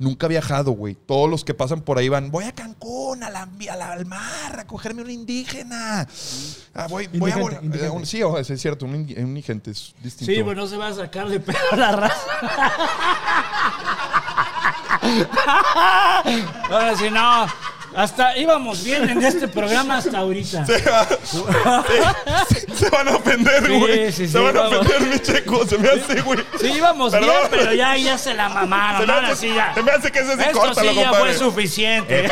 Nunca he viajado, güey. Todos los que pasan por ahí van, voy a Cancún, a la, a la- al mar, a cogerme una indígena. Ah, voy, voy a Indigente, eh, un- sí, es cierto, un, un indigente es distinto. Sí, pues no se va a sacar de pedo la raza. Ahora sí, no. Hasta íbamos bien en este programa hasta ahorita. Se, va- se- se van a ofender, Sí, güey. sí, se van a vamos. ofender, mi checo. Se me hace, güey. Sí, íbamos Perdón. bien, pero ya, ya se la Se mamaron. me Ahora hace, sí ya. se me hace que ese sí Esto córtalo, sí ya compadre. fue suficiente. Eh.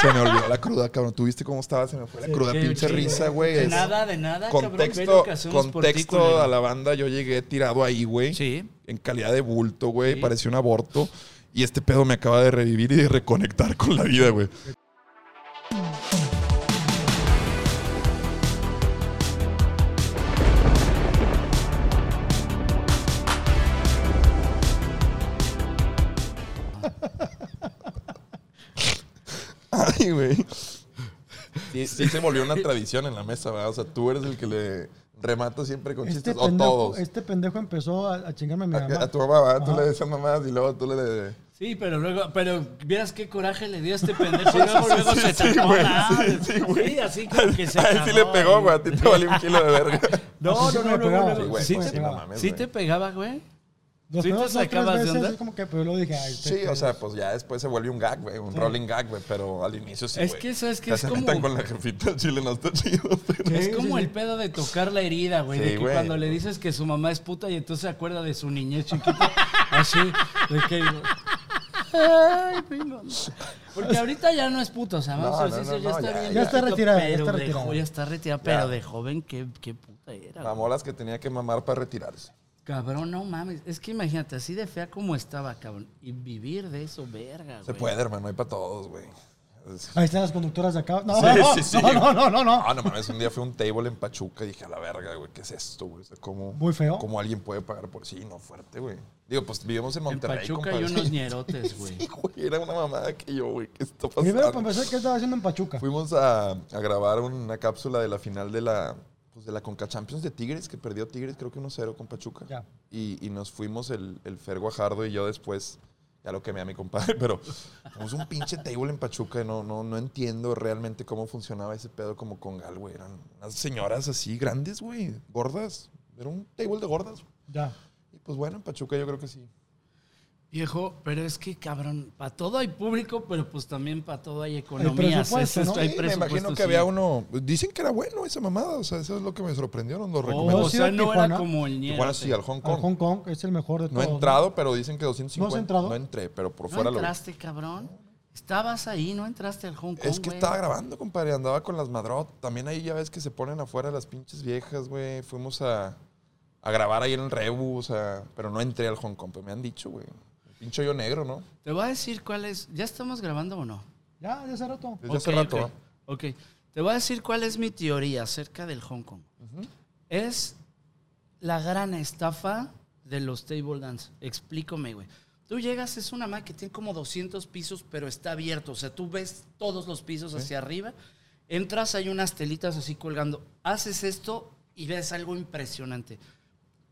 Se me olvidó la cruda, cabrón. ¿Tú viste cómo estaba? Se me fue la cruda. Pinche chido. risa, güey. De Es- nada, de nada, cabrón. Contexto, ti, contexto a la banda. Yo llegué tirado ahí, güey. Sí. En calidad de bulto, güey. Sí. Parecía un aborto. Y este pedo me acaba de revivir y de reconectar con la vida, güey. Ay, güey. Sí, sí se volvió una tradición en la mesa, ¿verdad? O sea, tú eres el que le remata siempre con Este chistes. O pendejo, todos. este pendejo empezó a, a chingarme a mi A, mamá. a tu mamá, ¿verdad? Tú Ajá. le decías mamás y luego tú le... Sí, pero luego, pero vieras qué coraje le dio a este pendejo. Luego, luego sí, se sí, tapó güey, la- sí, sí, güey. Sí, así como que se A él sí le pegó, güey. A ti te valió un kilo de verga. No, no, sí no, no, Sí, te pegaba, güey. Los ¿Sí te primeros dos, tres sacabas de veces, onda? así como que, pero luego dije, ay, este Sí, o sea, pues ya después se vuelve un gag, güey. Un rolling gag, güey. Pero al inicio sí, Es güey. que, ¿sabes qué? Ya Es se como- metan con la jefita, el chile no está chido. pero- Es sí, como sí. el pedo de tocar la herida, güey. Sí, de que güey. cuando le dices que su mamá es puta y entonces se acuerda de su niñez chiquita. así. De que. Ay, mamá. Porque ahorita ya no es puta, o sea, vamos No, a no, decir, no, ya no, está ya, bien. ya está viejito, retirada, ya pero está de retirada. ya está retirada, pero de joven, qué, qué puta era. güey. Mamó las que tenía que mamar para retirarse. Cabrón, no mames. Es que imagínate, así de fea como estaba, cabrón. Y vivir de eso, verga, güey. Se puede, hermano. Hay para todos, güey. Ahí están las conductoras de acá. No, Sí, no, sí, sí. no, no, no, no, no. Ah, no mames, un día fue un table en Pachuca y dije, a la verga, güey, ¿qué es esto, güey? O sea, ¿cómo, Muy feo. ¿Cómo alguien puede pagar por sí? No, fuerte, güey. Digo, pues vivimos en En Monterrey, Pachuca hay compadre. unos ñerotes, güey. Sí, güey, era una mamada que yo, güey, ¿qué está pasando? Primero, para empezar, ¿qué estaba haciendo en Pachuca? Fuimos a, a grabar una cápsula de la final de la, pues de la Conca Champions de Tigres, que perdió Tigres, creo que 1-0 con Pachuca. Ya. Y, y nos fuimos el, el Fer Guajardo y yo después, ya lo quemé a mi compadre, pero fuimos un pinche table en Pachuca y no, no, no entiendo realmente cómo funcionaba ese pedo como con Gal, güey. Eran unas señoras así grandes, güey, gordas. Era un table de gordas. Ya. Y pues bueno, en Pachuca yo creo que sí. Viejo, pero es que, cabrón, para todo hay público, pero pues también para todo hay Es ¿no? hay me imagino que sí. había uno. Dicen que era bueno esa mamada, o sea, eso es lo que me sorprendió, nos lo Oh, recomendó. o sea, no Tijuana. era como el ñero. Igual sí, al Hong Kong. Al Hong Kong es el mejor de No he todos. entrado, pero dicen que 250. ¿No has entrado? No entré, pero por ¿No fuera lo entraste, cabrón? Estabas ahí, no entraste al Hong Kong, Es que estaba grabando, compadre. Andaba con las madrot. También ahí ya ves que se ponen afuera las pinches viejas, güey. Fuimos a, a grabar ahí en el Rebu, o sea, pero no entré al Hong Kong. Pero me han dicho, güey. El pinche hoyo negro, ¿no? Te voy a decir cuál es... ¿Ya estamos grabando o no? Ya, de hace rato. Desde hace Ok, rato, ok. ¿va? Ok. Te voy a decir cuál es mi teoría acerca del Hong Kong. Es la gran estafa de los table dance. Explícame, güey. Tú llegas, es una máquina que tiene como 200 pisos, pero está abierto. O sea, tú ves todos los pisos hacia arriba. Entras, hay unas telitas así colgando. Haces esto y ves algo impresionante.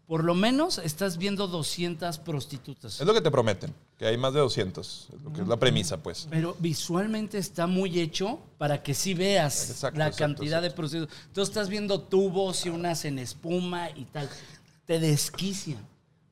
Por lo menos estás viendo 200 prostitutas. Es lo que te prometen, que hay más de 200. Es lo que es la premisa, pues. Pero visualmente está muy hecho para que sí veas Exacto, la exacto, cantidad de procesos. Tú estás viendo tubos y unas en espuma y tal. Te desquician.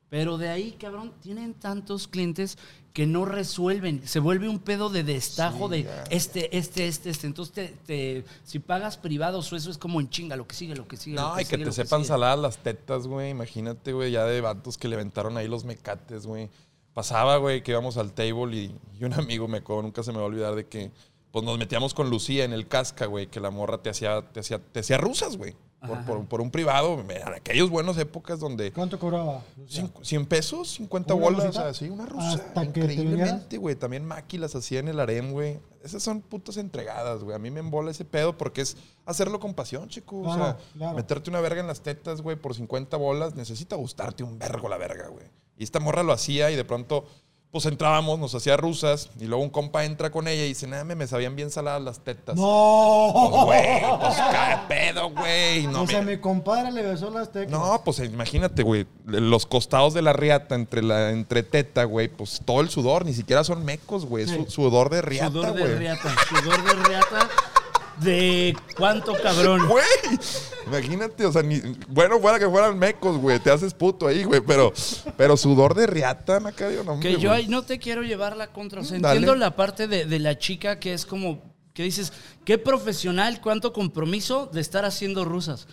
Pero de ahí, cabrón, tienen tantos clientes que no resuelven. Se vuelve un pedo de destajo Sí, de ya. este, este, este, este. Entonces, te, te- si pagas privados o eso es como en chinga, lo que sigue, lo que sigue. lo No, y que te sepan saladas las tetas, güey. Imagínate, güey, ya de vatos que le aventaron ahí los mecates, güey. Pasaba, güey, que íbamos al table y, y un amigo me acuerdo, nunca se me va a olvidar de que pues nos metíamos con Lucía en el casca, güey, que la morra te hacía, te hacía, te hacía rusas, güey. Por, Ajá. por- por un privado, en aquellas buenas épocas donde ¿Cuánto cobraba? 100 pesos, 50 ¿Una bolas, o sea, sí, una rusa. Increíblemente, güey. También Maki las hacía en el harem, güey. Esas son putas entregadas, güey. A mí me embola ese pedo porque es hacerlo con pasión, chico. o sea, claro. meterte una verga en las tetas, güey, por 50 bolas, necesita gustarte un vergo la verga, güey. Y esta morra lo hacía y de pronto, pues entrábamos, nos hacía rusas y luego un compa entra con ella y dice, nada, me sabían bien saladas las tetas. No. Pues, güey, pues qué pedo, güey. No, o sea, me- mi compadre le besó las teclas. no, pues imagínate, güey, los costados de la riata entre la entre teta, güey, pues todo el sudor, ni siquiera son mecos, güey, es su- sudor de riata, Sudor de güey. riata. Sudor de riata. ¿De cuánto cabrón? Güey, imagínate, o sea, ni, bueno, fuera que fueran mecos, güey, te haces puto ahí, güey, pero, pero sudor de riata, Macario, no, Que yo ahí no te quiero llevar la contra. O sea, entiendo la parte de, de la chica que es como, que dices, qué profesional, cuánto compromiso de estar haciendo rusas.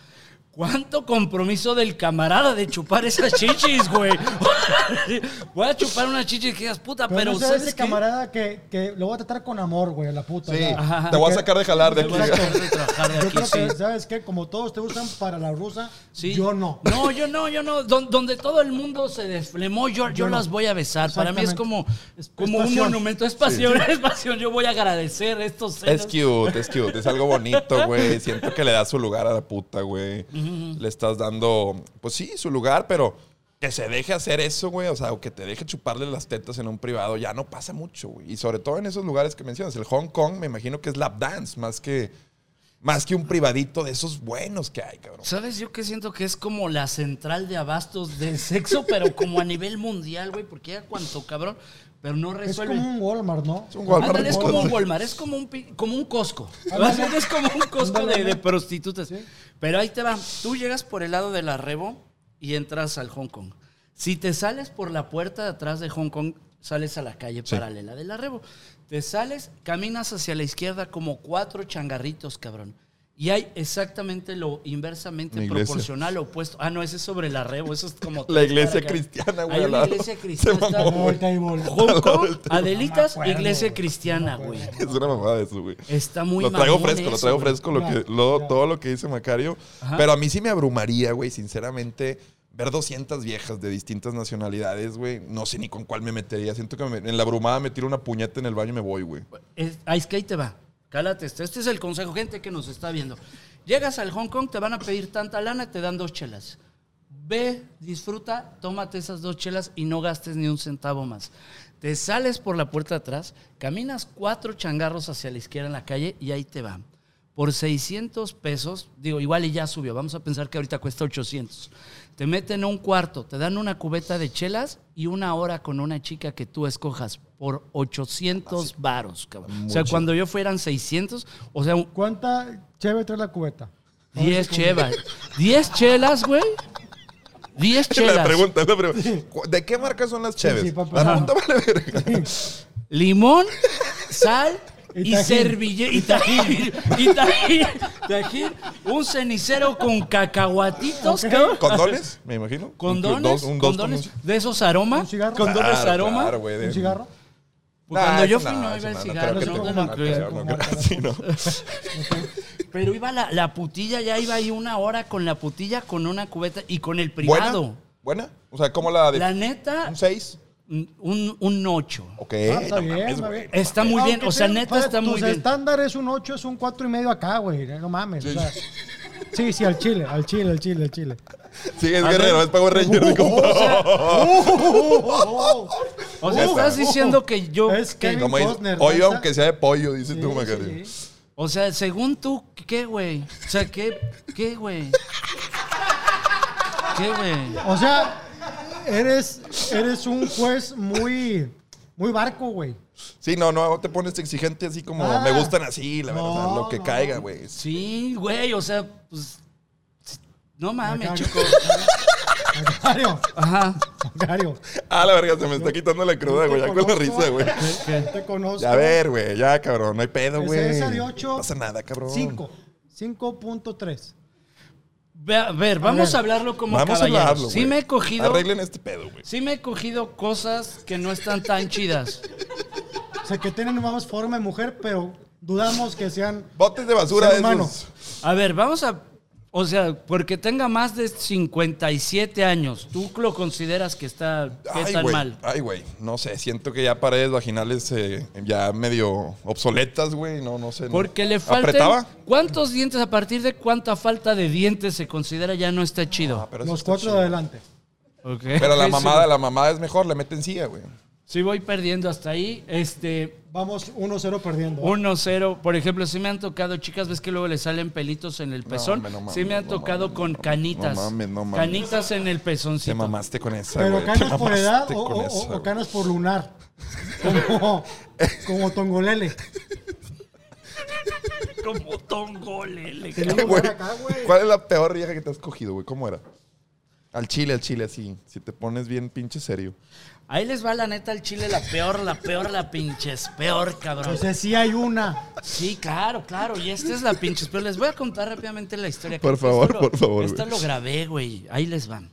¿Cuánto compromiso del camarada de chupar esas chichis, güey? Voy a chupar una chichi que digas, puta, Pero, pero, no ¿sabes ese qué? camarada que, que lo voy a tratar con amor, güey, a la puta. Sí, te voy a sacar de jalar de aquí. voy a dejar de trabajar de Yo aquí, creo que, sí. ¿sabes qué? Como todos te usan para la rusa, Sí. yo no. No, yo no, yo no. Don- donde todo el mundo se desflemó, yo, yo, Yo no. las voy a besar. Para mí es como, Es- como es un monumento. Es pasión, es pasión. Yo voy a agradecer estos Es senos. cute, es cute, es algo bonito, güey. Siento que le das su lugar a la puta, güey. Le estás dando, pues sí, su lugar, pero que se deje hacer eso, güey. O sea, o que te deje chuparle las tetas en un privado, ya no pasa mucho, güey. Y sobre todo en esos lugares que mencionas. El Hong Kong, me imagino que es lap dance, más que, más que un privadito de esos buenos que hay, cabrón. ¿Sabes? Yo que siento que es como la central de abastos del sexo, pero como a nivel mundial, güey, porque ya cuanto cabrón, pero no Es resuelve. como un Walmart, ¿no? Es un Walmart. Ándale, es como un Walmart. Es como un, como un Costco. Ándale. Es como un Costco de, de prostitutas. Pero ahí te va. Tú llegas por el lado del arrebo y entras al Hong Kong. Si te sales por la puerta de atrás de Hong Kong, sales a la calle Sí. paralela del arrebo. Te sales, caminas hacia la izquierda como cuatro changarritos, cabrón. Y hay exactamente lo inversamente proporcional opuesto. Ah, no, ese es sobre el arrebo. Eso es como. La iglesia cristiana, güey. Hay una iglesia cristiana. está- mamó, No, güey. el table. Hong Kong, No Adelitas, acuerdo, iglesia güey. cristiana, No güey. Es una mamada eso, güey. Está muy lo traigo fresco, lo eso, traigo güey. fresco lo que, lo- todo lo que dice Macario. Ajá. Pero a mí sí me abrumaría, güey, sinceramente, ver 200 viejas de distintas nacionalidades, güey. No sé ni con cuál me metería. Siento que me- en la abrumada me tiro una puñeta en el baño y me voy, güey. Es, ahí es que ahí te va. Cálate esto. Este es el consejo, gente que nos está viendo. Llegas al Hong Kong, te van a pedir tanta lana, te dan dos chelas. Ve, disfruta, tómate esas dos chelas y no gastes ni un centavo más. Te sales por la puerta de atrás, caminas cuatro changarros hacia la izquierda en la calle y ahí te va. Por 600 pesos, digo, igual y ya subió, vamos a pensar que ahorita cuesta 800. Te meten a un cuarto, te dan una cubeta de chelas y una hora con una chica que tú escojas por 800 varos, cabrón. O sea, cuando yo fueran 600, o sea, un- ¿Cuánta cheve trae la cubeta? 10 chelas. 10 chelas, güey. 10 La chelas. pregunta, la pregunta. ¿De qué marca son las cheves? sí, la pregunta vale verga. Limón, sal Y servilleta. Y tajín. Y tajín. tajín, Un cenicero con cacahuatitos, cabrón. ¿Condones? Me imagino. Condones, Dos- un dos condones con un- de esos aromas. ¿Un cigarro? Condones Claro, aroma. claro, güey, de- ¿Un cigarro? Pues Nah, cuando yo eso fui no, iba el cigarro. Pero iba la, la putilla, ya iba ahí una hora con la putilla, con una cubeta y con el privado. ¿Buena? ¿Buena? O sea, ¿cómo la de La neta, un 6? Un, un 8. Ok. Ah, está no bien, mames, está güey. bien. Está muy bien, o sea, sea- neta está muy bien. estándar es un 8, es un 4 y medio acá, güey. No mames. o sea, sí, sí, al chile, al chile, al chile, al chile. Sí, es A guerrero, ver. es Power Ranger. digo. O sea, estás diciendo que yo. Es que- Kevin Costner, pollo ¿no? aunque sea de pollo, dice Sí, tú, sí, Macario. sí. o sea, según tú, ¿qué, güey? O sea, ¿qué, qué, güey? ¿Qué, güey? O sea, eres, eres un juez muy, muy barco, güey. Sí, no, no te pones exigente así como Ah. me gustan así, la verdad, lo que no. caiga, güey. Sí, güey, o sea, pues. No mames, chico. Macario, Ajá. Macario. Ah, la verga, se me está quitando la cruda, güey, ya con la risa, güey. ¿Qué? Te conozco. Ya a ver, güey, ya, cabrón, no hay pedo, güey. de ocho, No pasa nada, cabrón. 5. 5.3. Ve- A ver, vamos ver. a hablarlo como Vamos a caballeros. hablarlo, Sí me he cogido. Arreglen este pedo, güey. Sí me he cogido cosas que no están tan chidas. O sea, que tienen más forma de mujer, pero dudamos que sean... Botes de basura de. A ver, vamos a. O sea, porque tenga más de 57 años, ¿tú lo consideras que está que Ay, tan mal? Ay, güey. No sé, siento que ya paredes vaginales eh, ya medio obsoletas, güey. No, no sé. no. Porque le faltan. ¿Apretaba? ¿Cuántos dientes, a partir de cuánta falta de dientes se considera ya no está chido? Ah, Los está cuatro chido. de adelante. Ok. Pero la mamada, la mamada es mejor, le meten silla, güey. Sí, voy perdiendo hasta ahí. Este, Vamos 1-0 perdiendo. 1-0. Por ejemplo, sí me han tocado, chicas, ves que luego le salen pelitos en el pezón. hombre, no mames, sí me han no tocado mames, con no canitas. no mames, no mames. Canitas en el Te pezoncito. mamaste con esa, Pero canas Te por edad o, con o- esa, o güey. canas por lunar. Como, como Tongolele. Como tongolele. Güey, acá, güey. ¿Cuál es la peor vieja que te has cogido, güey? ¿Cómo era? Al chile, al chile, así. Si te pones bien pinche serio. Ahí les va la neta al chile, la peor, la peor, la pinches, peor, cabrón. O sea, sí hay una. Sí, claro, claro. Y esta es la pinches. Pero les voy a contar rápidamente la historia. Por favor, lo- por favor, Esta güey. lo grabé, güey. Ahí les van.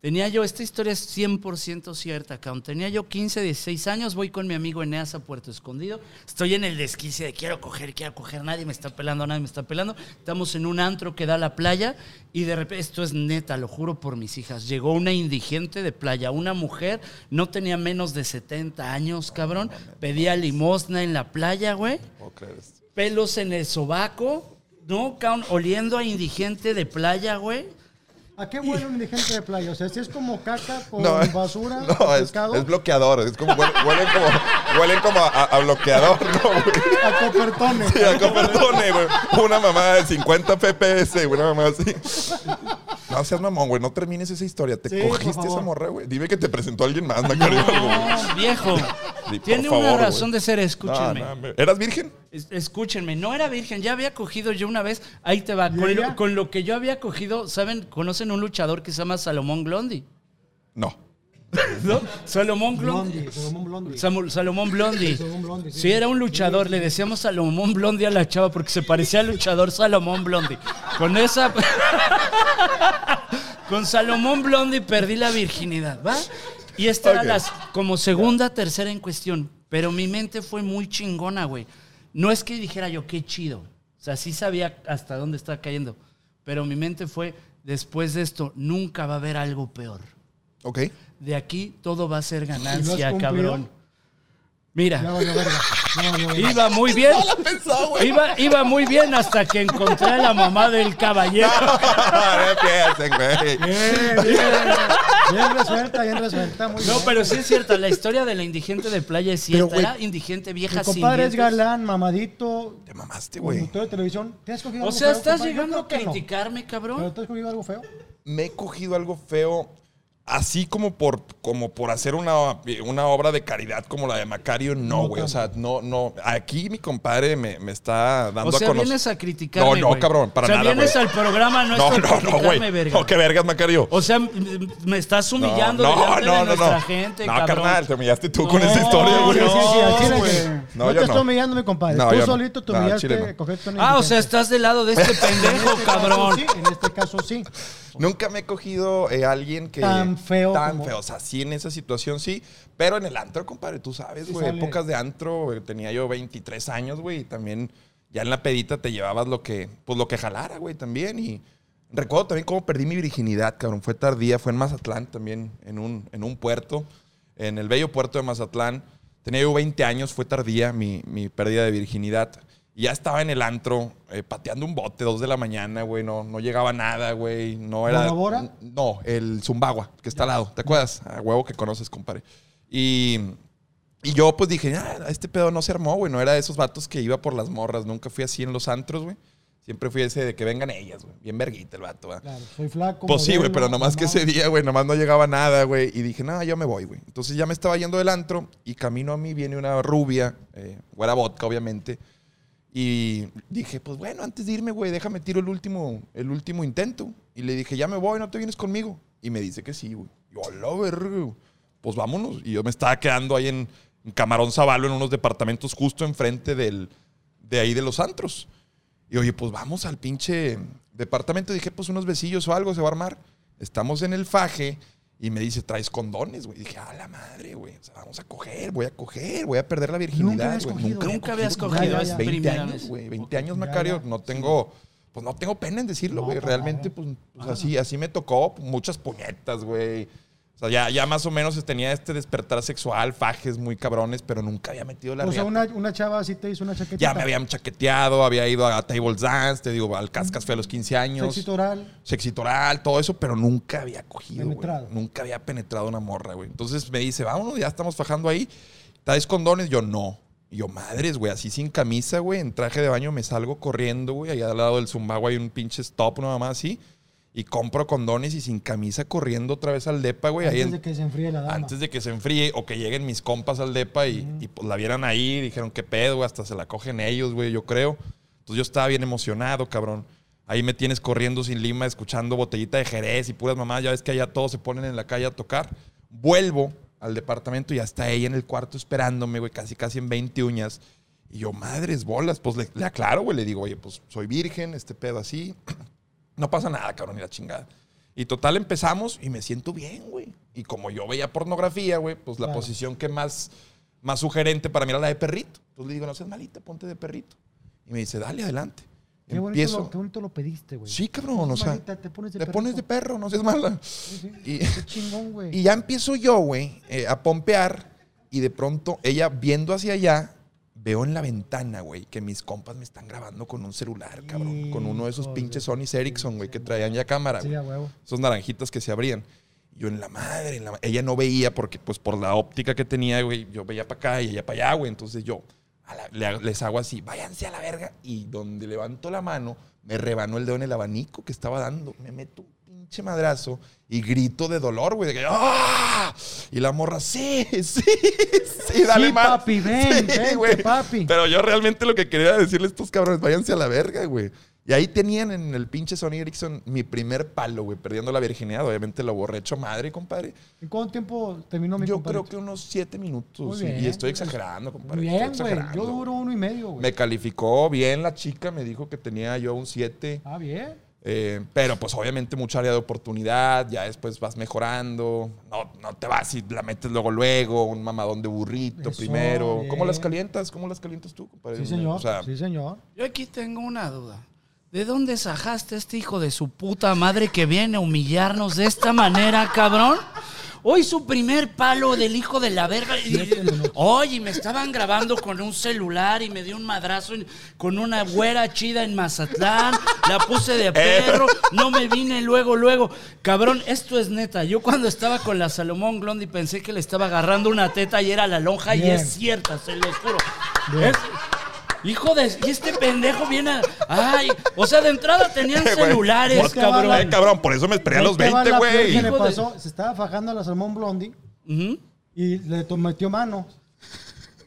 Tenía yo, esta historia es 100% cierta, cabrón. Tenía yo 15, 16 años, voy con mi amigo Eneas a Puerto Escondido. Estoy en el desquicie de quiero coger, quiero coger, nadie me está pelando, nadie me está pelando. Estamos en un antro que da a la playa y de repente, esto es neta, lo juro por mis hijas, llegó una indigente de playa, una mujer, no tenía menos de 70 años, cabrón. Pedía limosna en la playa, güey pelos en el sobaco, ¿no? Oliendo a indigente de playa, güey. ¿A qué huele un indigente de playa? O sea, si es como caca con No, basura, No, es, pescado, es bloqueador. Es como, huelen, huelen como, huelen como a, a bloqueador, ¿no, güey? a copertones. Sí, a Coppertone, güey. Una mamá de 50 FPS, güey. Una mamá así. No seas mamón, güey. No termines esa historia. Te Sí, cogiste esa morra, güey. Dime que te presentó alguien más, güey. No, viejo. Sí, Tiene favor, una razón de ser, escúchenme. No, no, me- ¿Eras virgen? Es- Escúchenme, no era virgen, ya había cogido yo una vez, ahí te va, con lo que yo había cogido, ¿saben? ¿Conocen un luchador que se llama Salomón Glondi? No. ¿No? Salomón Glondi. Blondie, Salomón Blondie. Salomón Blondi. Salomón Blondie, sí. Sí, era un luchador. Le decíamos Salomón Blondi a la chava porque se parecía al luchador Salomón Blondi. Con esa. Con Salomón Blondi perdí la virginidad, ¿va? Y esta era las, como segunda, tercera en cuestión. Pero mi mente fue muy chingona, güey. No es que dijera yo, qué chido. O sea, sí sabía hasta dónde estaba cayendo. Pero mi mente fue, después de esto, nunca va a haber algo peor. Ok. De aquí todo va a ser ¿Y lo ganancia, cabrón. Mira. Ya valió verga. iba muy bien. Iba, iba muy bien hasta que encontré a la mamá del caballero. No. Bien, bien. Bien resuelta, bien resuelta. Muy No, bien. pero sí es cierto, la historia de la indigente de playa es Pero, cierta. Era indigente vieja Mi sin compadre es galán, mamadito, Te mamaste, güey. de televisión. ¿Te has cogido O algo sea, feo, estás compadre? Llegando a no. criticarme, ¿Pero cabrón. te has cogido algo feo? me he cogido algo feo, así como por, como por hacer una, una obra de caridad como la de Macario, no, No güey. o tanto. sea, no, no. Aquí mi compadre me, me está dando O sea, a conocer. vienes a criticarme, No, no, güey. cabrón, para O sea, nada, vienes güey. al programa no, No, no, no, güey. No, que vergas, Macario. O sea, me estás humillando no, delante no, de no, nuestra no. gente, No, cabrón. carnal, te humillaste tú con No, esa historia, no, güey. Sí, sí, sí, güey. que- No, No, yo te no. estoy humillando, mi compadre. No, Tú yo no. solito te No, humillaste no. Ah, o sea, estás del lado de este pendejo, En este cabrón. caso sí, en este caso sí. Nunca me he cogido eh, alguien que. Tan feo Tan como- feo. O sea, sí, en esa situación sí. Pero en el antro, compadre, tú sabes, güey. épocas de antro, tenía yo 23 años, güey. Y también ya en la pedita te llevabas lo que, pues lo que jalara, güey, también. Y recuerdo también cómo perdí mi virginidad, cabrón. Fue tardía, fue en Mazatlán también, en un, en un puerto, en el bello puerto de Mazatlán. Tenía yo 20 años, fue tardía mi, mi pérdida de virginidad. Y ya estaba en el antro, eh, pateando un bote, dos de la mañana, güey. No, no llegaba nada, güey. No era. ¿Bora? No, el Zumbagua, que está al lado. ¿Te acuerdas? A huevo que conoces, compadre. Y, y yo, pues dije, ah, este pedo no se armó, güey. No era de esos vatos que iba por las morras. Nunca fui así en los antros, güey. Siempre fui ese de que vengan ellas, güey. Bien verguita el vato, ¿va? Claro, soy flaco. Pues sí, güey, pero nomás que ese día, güey, nomás no llegaba nada, güey. Y dije, no, yo me voy, güey. Entonces ya me estaba yendo del antro y camino a mí viene una rubia, eh, güera vodka, obviamente. Y dije, pues bueno, antes de irme, güey, déjame tiro el último, el último intento. Y le dije, ya me voy, no te vienes conmigo. Y me dice que sí, güey. Yo, a la verga. Pues vámonos. Y yo me estaba quedando ahí en, en Camarón Zabalo, en unos departamentos justo enfrente del, de ahí de los antros. Y oye, pues vamos al pinche departamento. Dije, pues unos besillos o algo se va a armar. Estamos en el faje y me dice, traes condones, güey. Dije, a la madre, güey. O sea, vamos a coger, voy a coger, voy a perder la virginidad, cogido. Nunca habías cogido, ya. 20 primera años, güey. 20 años, Macario. No tengo, pues no tengo pena en decirlo, güey. Realmente, pues, pues, así, así me tocó. Muchas puñetas, güey. O sea, ya, ya más o menos tenía este despertar sexual, fajes muy cabrones, pero nunca había metido la O sea, una, una chava así te hizo una chaqueta. Ya me habían chaqueteado, había ido a Table Dance, te digo, al Cascas fue a los 15 años. Sexito oral. Sexito oral, todo eso, pero nunca había cogido. Penetrado. Nunca había penetrado una morra, güey. Entonces me dice, vámonos, ya estamos fajando ahí. ¿Traes condones? Yo, no. Y yo, madres, güey, así sin camisa, güey, en traje de baño me salgo corriendo, güey. Allá al lado del Zumbago hay un pinche stop, una mamá así. Y compro condones y sin camisa corriendo otra vez al depa, güey. Ahí Antes en- de que se enfríe la dama. antes de que se enfríe o que lleguen mis compas al depa y, y, pues la vieran ahí, dijeron, qué pedo, güey, hasta se la cogen ellos, güey, yo creo. Entonces yo estaba bien emocionado, cabrón. Ahí me tienes corriendo sin lima, escuchando botellita de Jerez y puras mamás. Ya ves que allá todos se ponen en la calle a tocar. Vuelvo al departamento y ya está ella en el cuarto esperándome, güey, casi casi en 20 uñas. Y yo, madres bolas, pues le, le aclaro, güey, le digo, oye, pues soy virgen, este pedo así. No pasa nada, cabrón, ni la chingada. Y total empezamos y me siento bien, güey. Y como yo veía pornografía, güey, pues la Claro. posición que más, más sugerente para mí era la de perrito. Entonces le digo, no seas malita, ponte de perrito. Y me dice, dale, adelante. Qué bonito, Empiezo. lo, qué bonito lo pediste, güey. Sí, cabrón, o sea, Manita, te pones de te pones de perro, no seas mala. Sí, sí. Y, Qué chingón, güey. y ya empiezo yo, güey, eh, a pompear. Y de pronto, ella viendo hacia allá, veo en la ventana, güey, que mis compas me están grabando con un celular, cabrón. Con uno de esos Hijo pinches Sony Ericsson, güey, que traían ya cámara, Sí, a huevo. Esos naranjitas que se abrían. Yo en la madre, en la ella no veía porque, pues, por la óptica que tenía, güey, yo veía para acá y ella para allá, güey. Entonces yo la- les hago así, váyanse a la verga. Y donde levanto la mano, me rebanó el dedo en el abanico que estaba dando. Me meto pinche madrazo y grito de dolor, güey. De que, ¡ah! Y la morra, sí, sí, sí, dale Sí, más. papi, ven, vente, güey. papi. Pero yo realmente lo que quería decirle a estos cabrones, váyanse a la verga, güey. Y ahí tenían en el pinche Sony Ericsson mi primer palo, güey, perdiendo la virginidad. Obviamente lo borré hecho madre, compadre. ¿En cuánto tiempo terminó mi Yo creo que unos siete minutos. Bien, y estoy exagerando, compadre. Bien, güey. Yo duro uno y medio, güey. Me calificó bien la chica, me dijo que tenía yo un 7. Ah, bien. Eh, pero pues obviamente mucha área de oportunidad, ya después vas mejorando, no, no te vas y la metes luego luego, un mamadón de burrito Eso, primero. ¿Cómo las calientas? ¿Cómo las calientas tú, compadre? Sí, señor. O sea, sí, señor. Yo aquí tengo una duda. ¿De dónde sajaste este hijo de su puta madre que viene a humillarnos de esta manera, cabrón? Hoy su primer palo del hijo de la verga. Y- Oye, me estaban grabando con un celular y me dio un madrazo en- con una güera chida en Mazatlán. La puse de perro. No me vine luego, luego. Cabrón, esto es neta. Yo cuando estaba con la Salomón Glondi pensé que le estaba agarrando una teta y era la lonja y es cierta, se los juro. Bien. Es- Hijo de. Y este pendejo viene a. Ay, o sea, de entrada tenían Güey, celulares, pues, cabrón. eh, cabrón, por eso me esperé a Ahí los te va 20, la peor güey. que le Hijo de- pasó. Se estaba fajando a la Salmón Blondie Ujú. y le to- metió mano.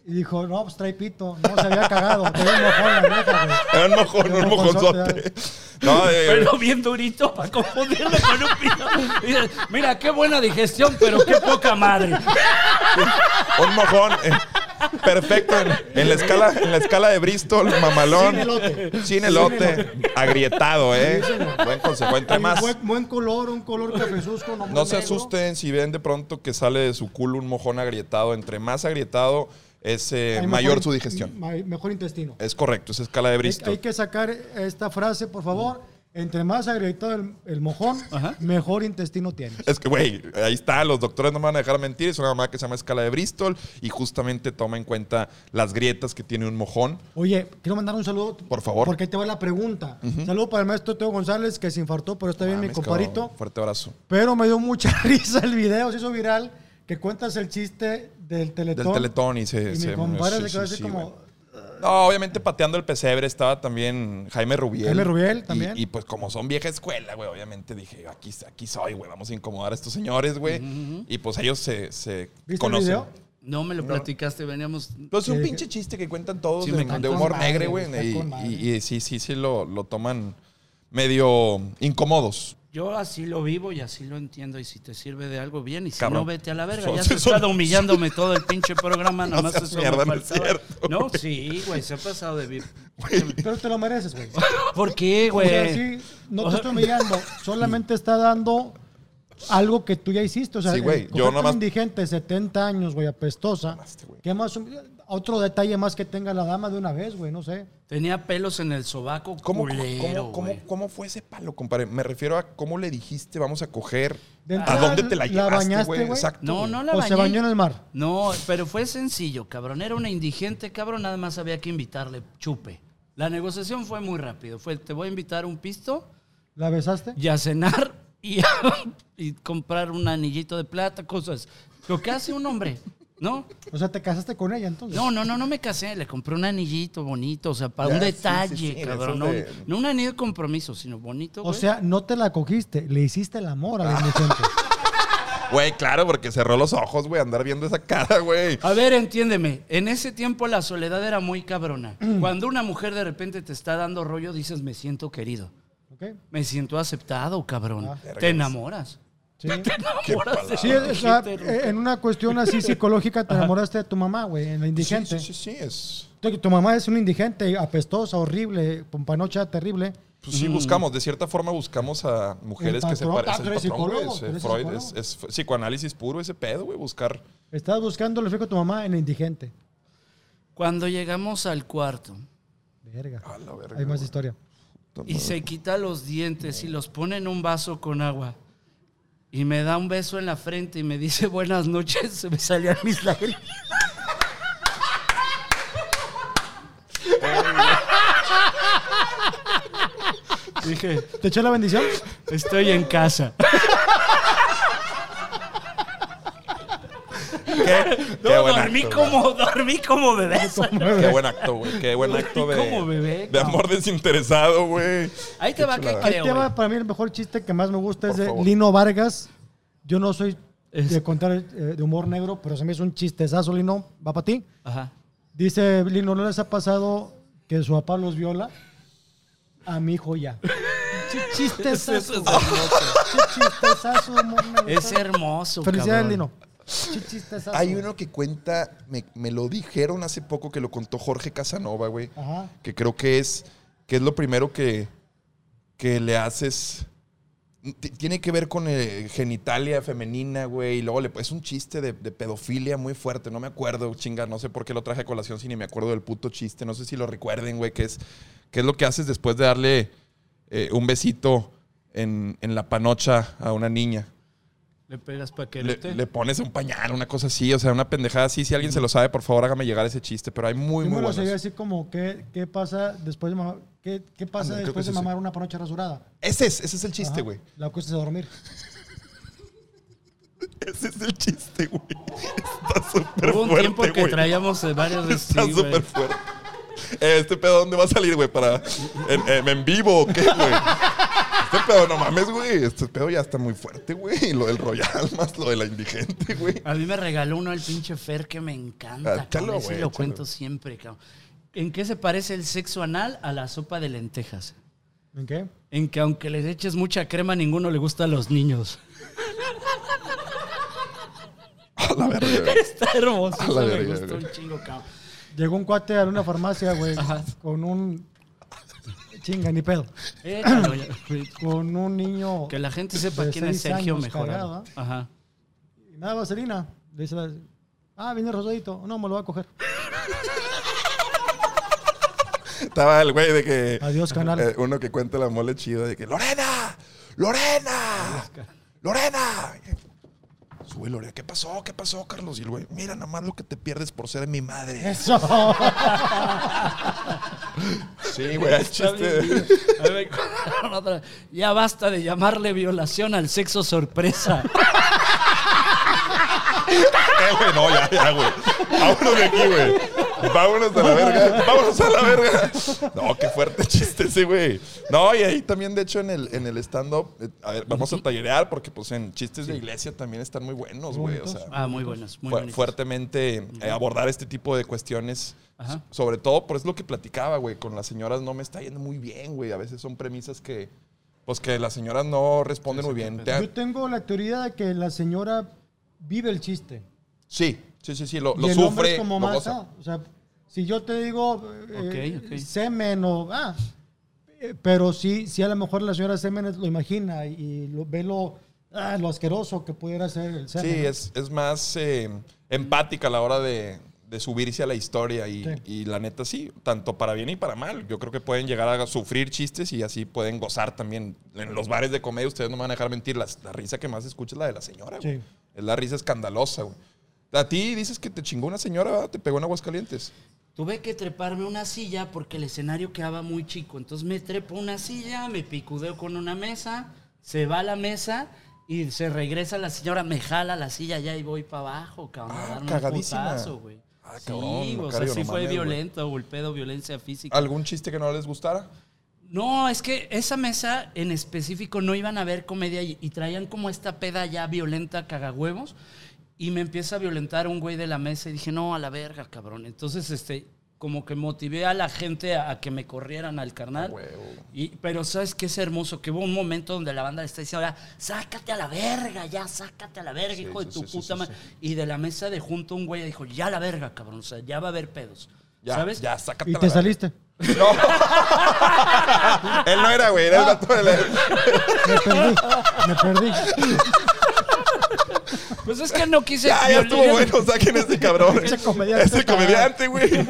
Y dijo, no, pues trae pito. No, se había cagado. Traía un mojón en la güey. Era un mojón, un Un mojonzote. No, eh, Pero bien durito para confundirlo con un pito. Dice, Mira, qué buena digestión, pero qué poca madre. un mojón. eh, perfecto. En, en la escala, en la escala de Bristol, mamalón. Sin elote. Sin elote. Agrietado, ¿eh? Buen consejo. Entre más. Buen, buen color, un color cafezuzco. No, muy No se negro. asusten si ven de pronto que sale de su culo un mojón agrietado. Entre más agrietado, es eh, Hay mayor mejor- su digestión. Mejor intestino. Es correcto, es escala de Hay, Bristol. hay que sacar esta frase, por favor. Entre más agrietado el, el mojón, Ajá. mejor intestino tienes. Es que, güey, ahí está, los doctores no me van a dejar mentir, es una mamá que se llama escala de Bristol y justamente toma en cuenta las grietas que tiene un mojón. Oye, quiero mandar un saludo. Por favor. Porque ahí te va la pregunta. Saludo para el maestro Teo González, que se infartó, pero está bien mi comparito. Fuerte abrazo. Pero me dio mucha risa el video, se hizo viral, que cuentas el chiste del teletón. Del teletón y se... Y se- mi compadre sí, se quedó sí, así sí, como... güey. No, obviamente pateando el pesebre estaba también Jaime Rubiel. Jaime Rubiel Y- también. Y, pues como son vieja escuela, güey, obviamente dije, aquí, aquí soy, güey, vamos a incomodar a estos señores, güey. Y pues ellos se, se ¿Viste conocen. el video? No me lo platicaste, veníamos. Pues es un pinche chiste que cuentan todos Sí, de, humor negro, güey. y- y sí, sí, sí lo, lo toman medio incómodos. Yo así lo vivo y así lo entiendo. Y si te sirve de algo bien, y si Cabrón. no, vete a la verga. Son- Ya se ha son- estado humillándome todo el pinche programa. Nada No más eso mierda, me no es faltaba. cierto, No, sí, güey, se ha pasado de vivir. Pero te lo mereces, güey. ¿Por qué, O güey? sea, sí, no te estoy humillando, solamente está dando algo que tú ya hiciste. O sea, Sí, güey, yo nada más- indigente, 70 años, güey, apestosa. ¿Qué más? Otro detalle más que tenga la dama de una vez, güey, no sé. Tenía pelos en el sobaco ¿Cómo, culero, cómo, cómo, fue ese palo, compadre? Me refiero a cómo le dijiste, vamos a coger. ¿A dónde te la la llevaste, bañaste, güey? Exacto. No, no la O bañé. se bañó en el mar. No, pero fue sencillo, cabrón. Era una indigente, cabrón. Nada más había que invitarle chupe. La negociación fue muy rápido. Fue, te voy a invitar un pisto ¿La besaste? y a cenar y, a- y comprar un anillito de plata, cosas. Lo que hace un hombre, ¿no? O sea, te casaste con ella entonces. No, no, no, no me casé. Le compré un anillito bonito, o sea, para Ya, un sí, sí, detalle, sí, cabrón. No, de- no un anillo de compromiso, sino bonito. O güey. sea, no te la cogiste, le hiciste el amor a la indigente. Güey, claro, porque cerró los ojos, güey, andar viendo esa cara, güey. A ver, entiéndeme. En ese tiempo la soledad era muy cabrona. Mm. Cuando una mujer de repente te está dando rollo, dices, me siento querido. ¿Ok? Me siento aceptado, cabrón. Ah. te enamoras. Sí. De Sí, o sea, en una cuestión así psicológica te enamoraste de tu mamá, güey, en la indigente. Sí, sí, sí, sí, es. Tu, tu mamá es una indigente, apestosa, horrible, pompanocha, terrible. Pues sí, buscamos, de cierta forma buscamos a mujeres que se. Ah, parecen. al patrón, psicólogo, es, tú eres Freud es, es psicoanálisis puro ese pedo, güey, buscar. Estás buscando el reflejo de tu mamá en la indigente. Cuando llegamos al cuarto Verga. A la verga, Hay más güey. historia. y se quita los dientes y los pone en un vaso con agua y me da un beso en la frente y me dice buenas noches, se me salían mis lágrimas. Dije, ¿Te echó la bendición? estoy en casa. Qué, No, qué buen dormí acto, como, dormí como bebé. güey. Qué buen acto, güey. Qué buen acto de, como bebé, de amor desinteresado, güey. Ahí te va que. Ahí te va para mí el mejor chiste que más me gusta es de favor. Lino Vargas. Yo no soy Es- de contar eh, de humor negro, pero se me hizo un chistezazo, Lino. Va para ti. Ajá. Dice Lino, ¿no les ha pasado que su papá los viola? A mi hijo ya. Ch- Chistezazo. Chistezazo. Es hermoso. Felicidades, cabrón. Lino. Hay uno que cuenta, me, me lo dijeron hace poco que lo contó Jorge Casanova, güey. Ajá. Que creo que es, que es lo primero que, que le haces. Tiene que ver con eh, genitalia femenina, güey. Y luego le, es un chiste de, de pedofilia muy fuerte. No me acuerdo, chinga. No sé por qué lo traje a colación si ni me acuerdo del puto chiste. No sé si lo recuerden, güey. Que es, que es lo que haces después de darle eh, un besito en, en la panocha a una niña. Le pegas Le, paquete. le pones un pañal, una cosa así, o sea, una pendejada así. Si alguien se lo sabe, por favor, hágame llegar ese chiste. Pero hay muy, Yo muy me lo buenos. seguía así como, ¿qué, qué pasa después de mamar, qué, qué pasa Ándale, creo después que de mamar una panocha rasurada? Ese es, ese es el chiste, güey. La acuestas a dormir. Ese es el chiste, güey. Está súper Hubo un fuerte, tiempo que güey. traíamos eh, varios de Está sí, súper fuerte. Eh, ¿Este pedo dónde va a salir, güey? ¿Para en, en- en vivo o qué, güey? Este pedo, no mames, güey. Este pedo ya está muy fuerte, güey. Lo del Royal más lo de la indigente, güey. A mí me regaló uno el pinche Fer que me encanta. Ah. Ese güey, lo cuento siempre, cabrón. ¿En qué se parece el sexo anal a la sopa de lentejas? ¿En qué? En que aunque les eches mucha crema, ninguno le gusta a los niños. A la verga. Está hermoso. A la me verga, gustó güey. un chingo, cabrón. Llegó un cuate a una farmacia, güey, Ajá. con un... Chinga, ni pedo. Échalo. Con un niño... Que la gente sepa quién es Sergio Mejorado. cagado, Ajá. Y nada, vaselina. Le dice, la- ah, viene rosadito. No, me lo va a coger. Estaba el güey de que. Adiós, canal. eh, uno que cuenta la mole chida de que. ¡Lorena! ¡Lorena! ¡Lorena! Sube Lorena. ¿Qué pasó? ¿Qué pasó, Carlos? Y el güey, mira nada más lo que te pierdes por ser mi madre. Eso. Sí, güey, el chiste. bien, A ver, con otra. Ya basta de llamarle violación al sexo sorpresa. Eh, güey, no, ya, ya, güey. Vámonos de aquí, güey. Vámonos a la verga. Vámonos a la verga. No, qué fuerte chiste ese, güey. No, y ahí también, de hecho, en el, en el stand-up, eh, a ver, vamos a tallerear porque, pues, en chistes de iglesia también están muy buenos, güey. O sea, Ah, muy buenos, muy fu- buenos. fuertemente eh, abordar este tipo de cuestiones. Ajá. So- Sobre todo, por es lo que platicaba, güey. Con las señoras no me está yendo muy bien, güey. A veces son premisas que, pues, que las señoras no responden muy bien. Te- Yo tengo la teoría de que la señora vive el chiste. Sí, sí, sí, sí. Lo, y lo el hombre sufre. es como lo más, goza. ah, o sea, si yo te digo eh, ok. semen o ah, eh, pero sí, sí a lo mejor la señora semen lo imagina y lo, ve lo ah, lo asqueroso que pudiera ser el ser. Sí, es, es más eh, empática a la hora de, de subirse a la historia y, Sí. y la neta sí, tanto para bien y para mal. Yo creo que pueden llegar a sufrir chistes y así pueden gozar también. En los bares de comedia ustedes no me van a dejar mentir, la, la risa que más se escucha es la de la señora. Sí. Es la risa escandalosa, güey. A ti dices que te chingó una señora, ¿verdad? te pegó en Aguascalientes. Tuve que treparme una silla porque el escenario quedaba muy chico. Entonces me trepo una silla, me picudeo con una mesa, se va a la mesa y se regresa la señora, me jala la silla ya y voy para abajo, cabrón. Ah, a darme un cagadísima. putazo, güey. Ah, sí, cabrón, o sea, sí no fue violento, o el pedo, violencia física. ¿Algún chiste que no les gustara? No, es que esa mesa en específico no iban a ver comedia y, y traían como esta peda ya violenta, cagahuevos. Y me empieza a violentar un güey de la mesa y dije, no, a la verga, cabrón. Entonces, este, como que motivé a la gente a, a que me corrieran al carnal. Huevo. Y, pero sabes qué es hermoso, que hubo un momento donde la banda le está diciendo, ya, sácate a la verga, ya, sácate a la verga, Sí, hijo de tu sí, puta sí, madre. sí. Y de la mesa de junto un güey dijo, ya a la verga, cabrón, o sea, ya va a haber pedos. Ya, ¿Sabes? ya, sácate Y a te la- saliste. No. Él no era, güey, era el vato de la... Me perdí. Me perdí. Pues es que no quise. Ya, ya estuvo bueno, saquen ese cabrón. Ese comediante Ese comediante, güey.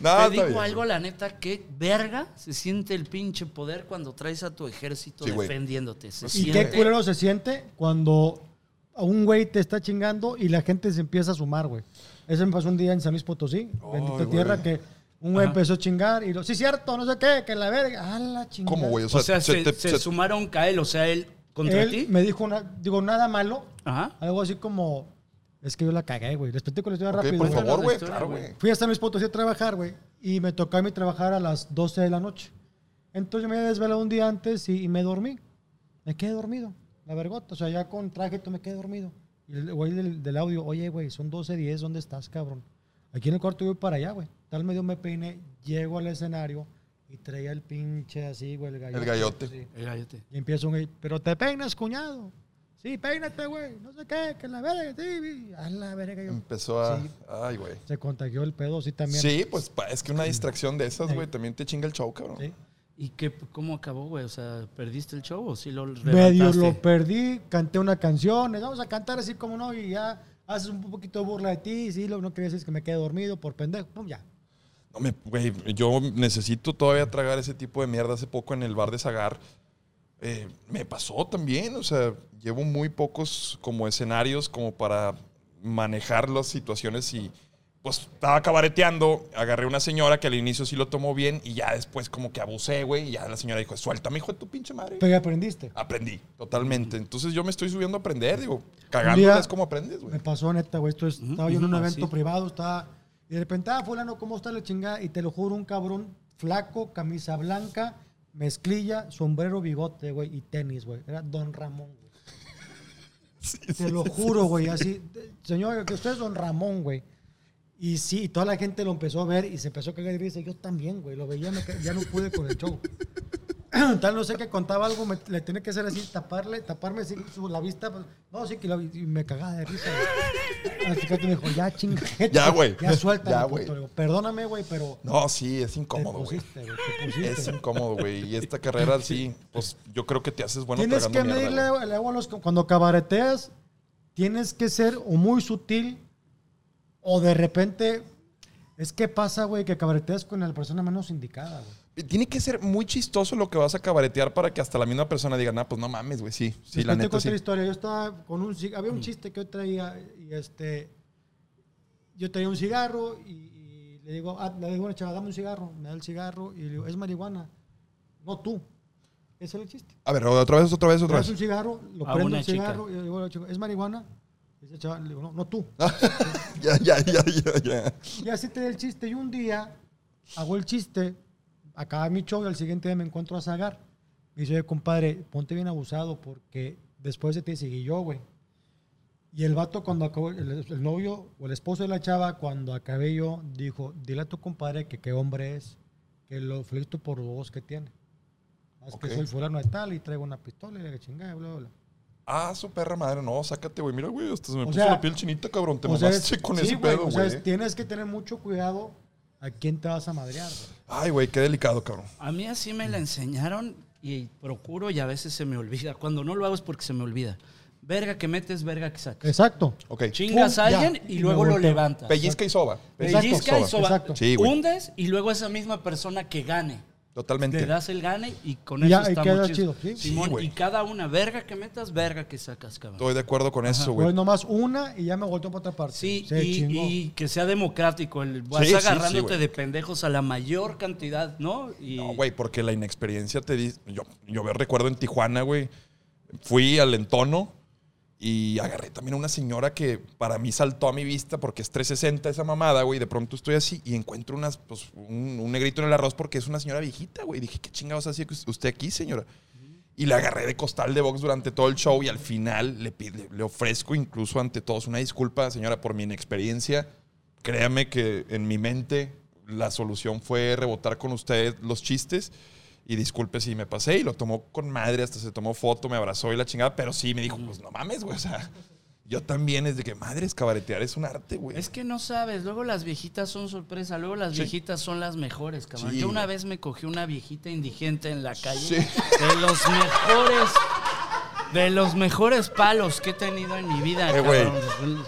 no, Te digo bien. algo, la neta, que verga se siente el pinche poder cuando traes a tu ejército Sí, defendiéndote. Se ¿Y siente. qué culero se siente cuando a un güey te está chingando y la gente se empieza a sumar, güey? Eso me pasó un día en San Luis Potosí, bendita güey. tierra, que un güey Ajá. empezó a chingar y lo, sí, cierto, no sé qué, que la verga, a la chingada. ¿Cómo, güey? O O sea, se, te- se se- sumaron a él, o sea, él contra Él ti. me dijo, una, digo, nada malo, Ajá. algo así como, es que yo la cagué, güey. Les platico la historia Ok, rápido. por favor, güey, claro, güey. Fui a San Luis Potosí a trabajar, güey, y me tocó a mí trabajar a las 12 de la noche. Entonces me había desvelado un día antes y, y me dormí. Me quedé dormido, la vergota. O sea, ya con traje me quedé dormido. Y el güey del, del audio, oye, güey, son 12.10, ¿dónde estás, cabrón? Aquí en el cuarto yo voy para allá, güey. Tal medio me peiné, llego al escenario y traía el pinche así, güey, el gallote. El gallote. Sí. El gallote. Y empieza un güey, pero te peinas, cuñado. Sí, peínate, güey. No sé qué, que la verga, sí. A la verga. Yo. Empezó a... Sí. Ay, güey. Se contagió el pedo, sí, también. Sí, pues es que una distracción de esas, Sí. güey, también te chinga el show, cabrón. Sí. ¿Y qué, cómo acabó, güey? O sea, ¿perdiste el show o sí lo Medio levantaste? lo perdí, canté una canción, les vamos a cantar así como no, y ya haces un poquito de burla de ti, sí, lo que no quería decir es que me quedé dormido por pendejo, pum, ya. No, me, güey, yo necesito todavía tragar ese tipo de mierda. Hace poco en el bar de Zagar eh, me pasó también. O sea, llevo muy pocos como escenarios como para manejar las situaciones y pues estaba cabareteando, agarré una señora que al inicio sí lo tomó bien y ya después como que abusé, güey, y ya la señora dijo, suéltame, hijo de tu pinche madre. Pero ya aprendiste. Aprendí, totalmente. Entonces yo me estoy subiendo a aprender, digo, cagándola es como aprendes, güey. Me pasó neta, güey, esto es- Ujú, estaba yo en un evento así. privado, estaba, y de repente, ah, fulano, ¿cómo está la chingada? Y te lo juro, un cabrón flaco, camisa blanca, mezclilla, sombrero, bigote, güey, y tenis, güey. Era Don Ramón, güey. Te lo juro, güey, así. Señor, que usted es Don Ramón, güey. Y sí, y toda la gente lo empezó a ver y se empezó a cagar de risa. Yo también, güey, lo veía, me ya no pude con el show. Tal, no sé que contaba algo, me- le tenía que hacer así, taparle, taparme así, su- la vista. pues, no, sí, que la, y me cagaba de risa. güey. Hasta que me dijo, ya chinga. Ya, güey. Ya suelta. Ya, güey. Perdóname, güey, pero No, sí, es incómodo, güey. pusiste, güey, te pusiste. Es incómodo, güey. Y esta carrera sí, pues yo creo que te haces bueno tienes que medirle el agua a los... Cuando cabareteas, tienes que ser o muy sutil o de repente... Es que pasa, güey, que cabareteas con la persona menos indicada, güey. Tiene que ser muy chistoso lo que vas a cabaretear para que hasta la misma persona diga, nah, pues no mames, güey, sí. Sí, la Después te neta cuento sí. la historia. Yo estaba con un había un chiste que yo traía y este yo traía un cigarro y, y le digo, ah, le digo a una chava, dame un cigarro, me da el cigarro y le digo, es marihuana. No tú. Ese era el chiste. A ver, otra vez, otra vez, otra das un vez. cigarro, lo A prendo chica. cigarro y le digo a la chica, ¿es marihuana? Ese chaval le digo, no, no tú. ya, ya, ya, ya, ya. Y así te da el chiste. Y un día hago el chiste, acaba mi show y al siguiente día me encuentro a Zagar. Me dice, oye, compadre, ponte bien abusado porque después de ti seguí yo, güey. Y el vato cuando acabó, el, el novio o el esposo de la chava, cuando acabé yo, dijo, dile a tu compadre que qué hombre es, que lo felicito por los ojos que tiene. Más que soy fulano de tal y traigo una pistola y la chingada, bla, bla, bla. Ah, su perra madre, no, sácate, güey. Mira, güey, hasta se me O puso sea, la piel chinita, cabrón. Te sea, mamaste es- con sí, ese güey, pedo, o sea, güey. es- tienes que tener mucho cuidado a quién te vas a madrear, güey. Ay, güey, qué delicado, cabrón. A mí así me la enseñaron y procuro y a veces se me olvida. Cuando no lo hago es porque se me olvida. Verga que metes, verga que sacas. Exacto. Ok. Chingas a alguien y Y luego lo levantas. Pellizca y soba. Exacto, Pellizca y soba. Exacto. Sí, güey. Hundes y luego esa misma persona que gane. Totalmente. Le das el gane y con Y ya, eso y está queda chido. ¿sí? Simón, Sí, güey. y cada una, verga que metas, verga que sacas, cabrón. Estoy de acuerdo con eso, güey. Pues nomás una y ya me volteo para otra parte. Sí, Se y, que sea democrático. El, vas Sí, agarrándote de pendejos a la mayor cantidad, ¿no? Y, No, güey, porque la inexperiencia te dice. Yo, yo recuerdo en Tijuana, güey. Fui al entono y agarré también a una señora que para mí saltó a mi vista porque es 360 esa mamada, güey. De pronto estoy así y encuentro pues, un, negrito en el arroz porque es una señora viejita, güey. Dije, ¿qué chingados hacía usted aquí, señora? Y le agarré de costal de box durante todo el show y al final le, le, le ofrezco incluso ante todos una disculpa, señora, por mi inexperiencia. Créame que en mi mente la solución fue rebotar con usted los chistes y disculpe si me pasé y lo tomó con madre, hasta se tomó foto, me abrazó y la chingada, pero sí me dijo, pues no mames, güey, o sea, yo también es de que madres, cabaretear es un arte, güey. Es que no sabes, luego las viejitas son sorpresa, luego las Sí. viejitas son las mejores, cabrón. Sí, Yo una vez me cogí una viejita indigente en la calle Sí. de los mejores de los mejores palos que he tenido en mi vida, Eh, güey.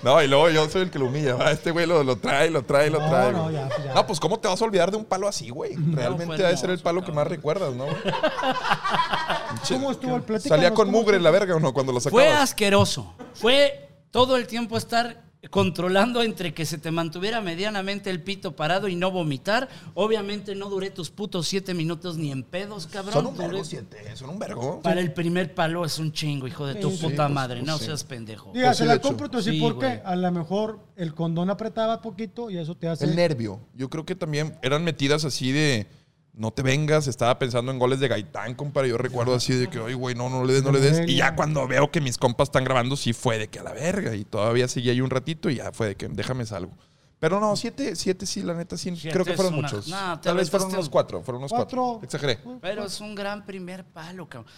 No, y luego yo soy el que lo humilla, ¿va? Este güey lo, lo trae, lo trae, lo No, trae. no, güey. ya, pues ya. No, pues ¿cómo te vas a olvidar de un palo así, güey? Realmente fue debe ser el palo que más recuerdas, ¿no? ¿Cómo estuvo el platícanos, Salía con mugre en la verga o no cuando lo sacabas. Fue asqueroso. Fue todo el tiempo estar controlando entre que se te mantuviera medianamente el pito parado y no vomitar. Obviamente no duré tus putos siete minutos ni en pedos, cabrón. Son un Duré- vergo siete, son un vergo. Para el primer palo es un chingo, hijo de tu Sí, puta pues, madre. pues, no sí. seas pendejo. Diga, Pues se la compro, te Sí, sí, por güey. qué. A lo mejor el condón apretaba poquito y eso te hace. El nervio. Yo creo que también eran metidas así de no te vengas. Estaba pensando en goles de Gaitán, compadre. Yo recuerdo así de que, ay, güey, no, no le des, no le des. Y ya cuando veo que mis compas están grabando, sí fue de que a la verga. Y todavía seguí ahí un ratito y ya fue de que déjame salgo. Pero no, siete, siete sí, la neta sí. Siete creo que fueron una- muchos. No, Tal vez fueron unos un- cuatro. Fueron unos cuatro. Cuatro. Exageré. Pero es un gran primer palo, cabrón.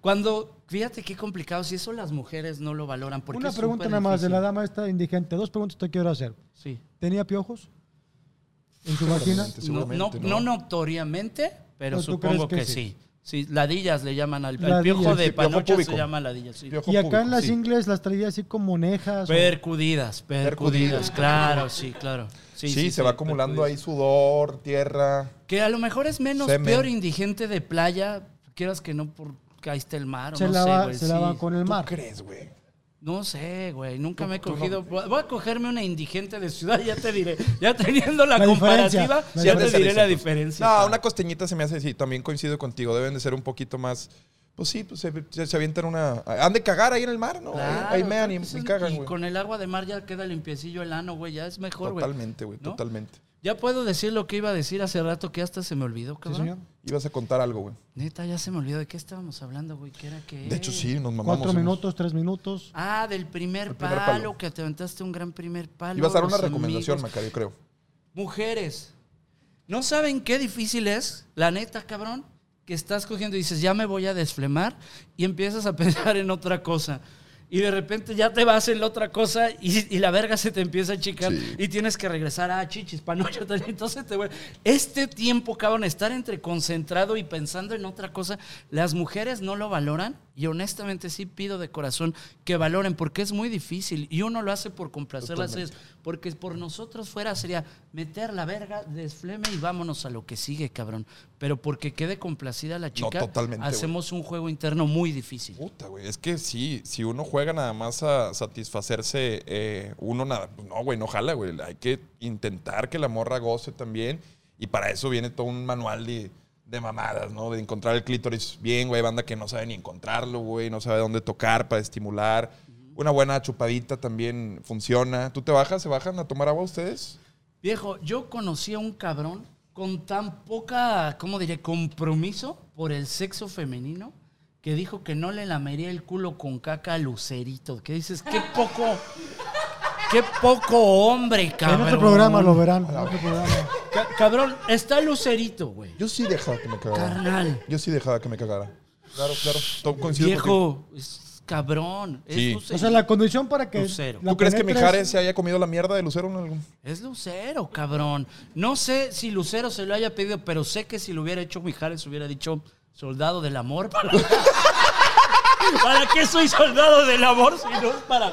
Cuando, fíjate qué complicado, si eso las mujeres no lo valoran. Porque Una pregunta nada más de la dama esta indigente. Dos preguntas te quiero hacer. Sí. ¿Tenía piojos? ¿En su vagina? Seguramente, No, no, notoriamente, pero No, ¿tú supongo que, que sí. sí. ladillas le llaman al, al Ladillas, piojo de sí, piojo panocha se llama ladilla, sí. Y acá en las sí. ingles las traía así como nejas. o- Percudidas, percudidas, claro, sí, claro. Sí, Sí, se va acumulando ahí sudor, tierra. Que a lo mejor es menos Semen. peor indigente de playa, quieras que no porque ahí está el mar, o se no lava, sé, güey. se sí. lava con el ¿Tú mar. crees, güey? No sé, güey, nunca me he no- cogido. Voy a cogerme una indigente de ciudad, ya te diré. Ya teniendo la, comparativa, la ya te diré la diferencia. No, una costeñita se me hace, sí, también coincido contigo. Deben de ser un poquito más. Pues sí, pues se, se, se avientan una. Han de cagar ahí en el mar, ¿no? Claro, ahí mean y, pues y es- cagan, y güey. con el agua de mar ya queda limpiecillo el ano, güey, ya es mejor, güey. Totalmente, güey, ¿No? totalmente. Ya puedo decir lo que iba a decir hace rato que hasta se me olvidó, Sí, cabrón. señor. Ibas a contar algo, güey. Neta, ya se me olvidó de qué estábamos hablando, güey, que era que... De hecho, sí, nos mamamos. Cuatro minutos, tres minutos. Ah, del primer, palo, palo. que te aventaste un gran primer palo. Ibas a dar una recomendación, amigos. Macario, creo. Mujeres, ¿no saben qué difícil es? La neta, cabrón, que estás cogiendo y dices, ya me voy a desflemar y empiezas a pensar en otra cosa. Y de repente ya te vas en la otra cosa y, y la verga se te empieza a achicar Sí. y tienes que regresar a chichis, panocha. Entonces te voy- Este tiempo, cabrón, estar entre concentrado y pensando en otra cosa, las mujeres no lo valoran y honestamente sí pido de corazón que valoren porque es muy difícil y uno lo hace por complacerlas Totalmente. ellas, porque por nosotros fuera sería meter la verga, desfleme y vámonos a lo que sigue, cabrón. Pero porque quede complacida la chica, totalmente, hacemos un juego interno muy difícil. Puta, güey. Es que sí, si uno juega nada más a satisfacerse, eh, uno nada. pues no, güey, no jala, güey. Hay que intentar que la morra goce también. Y para eso viene todo un manual de, de mamadas, ¿no? De encontrar el clítoris bien, güey. Banda que no sabe ni encontrarlo, güey. No sabe dónde tocar para estimular. Una buena chupadita también funciona. ¿Tú te bajas? ¿Se bajan a tomar agua ustedes? Viejo, yo conocí a un cabrón con tan poca, ¿cómo diré?, compromiso por el sexo femenino que dijo que no le lamería el culo con caca a Lucerito. ¿Qué dices? Qué poco, qué poco hombre, cabrón. En otro programa lo verán. En otro programa. Ca- cabrón, está Lucerito, güey. Yo sí dejaba que me cagara. Carnal. Yo sí dejaba que me cagara. Claro, claro. To- coincido contigo. Viejo, es cabrón. Es Sí. Lucerito. O sea, la condición para que. Lucero. la ¿Tú crees que penetres- Mijares se haya comido la mierda de Lucero en algún? Es Lucero, cabrón. No sé si Lucero se lo haya pedido, pero sé que si lo hubiera hecho Mijares hubiera dicho Soldado del amor. ¿Para, ¿Para qué soy soldado del amor si no es para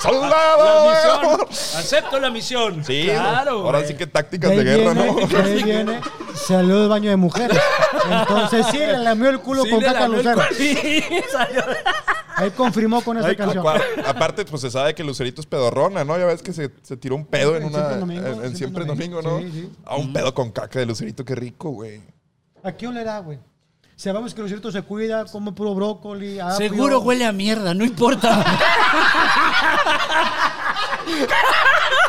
¡Soldado! la del misión? amor! Acepto la misión. Sí, claro. ahora güey. sí que tácticas De guerra, viene, ¿no? de ahí viene, salió del baño de mujeres. Entonces sí, le lamió el culo Sí, con le caca lucero. Sí, salió. Ahí confirmó con esa Ay, canción. Aparte, pues se sabe que Lucerito es pedorrona, ¿no? Ya ves que se, se tiró un pedo en En una. Siempre en Domingo, en, en Siempre siempre domingo, ¿no? Sí, sí. A un pedo con caca de Lucerito, qué rico, güey. ¿A qué olerá, güey? Sabemos que Lucerito se cuida, come puro brócoli, apio. Seguro huele a mierda, no importa.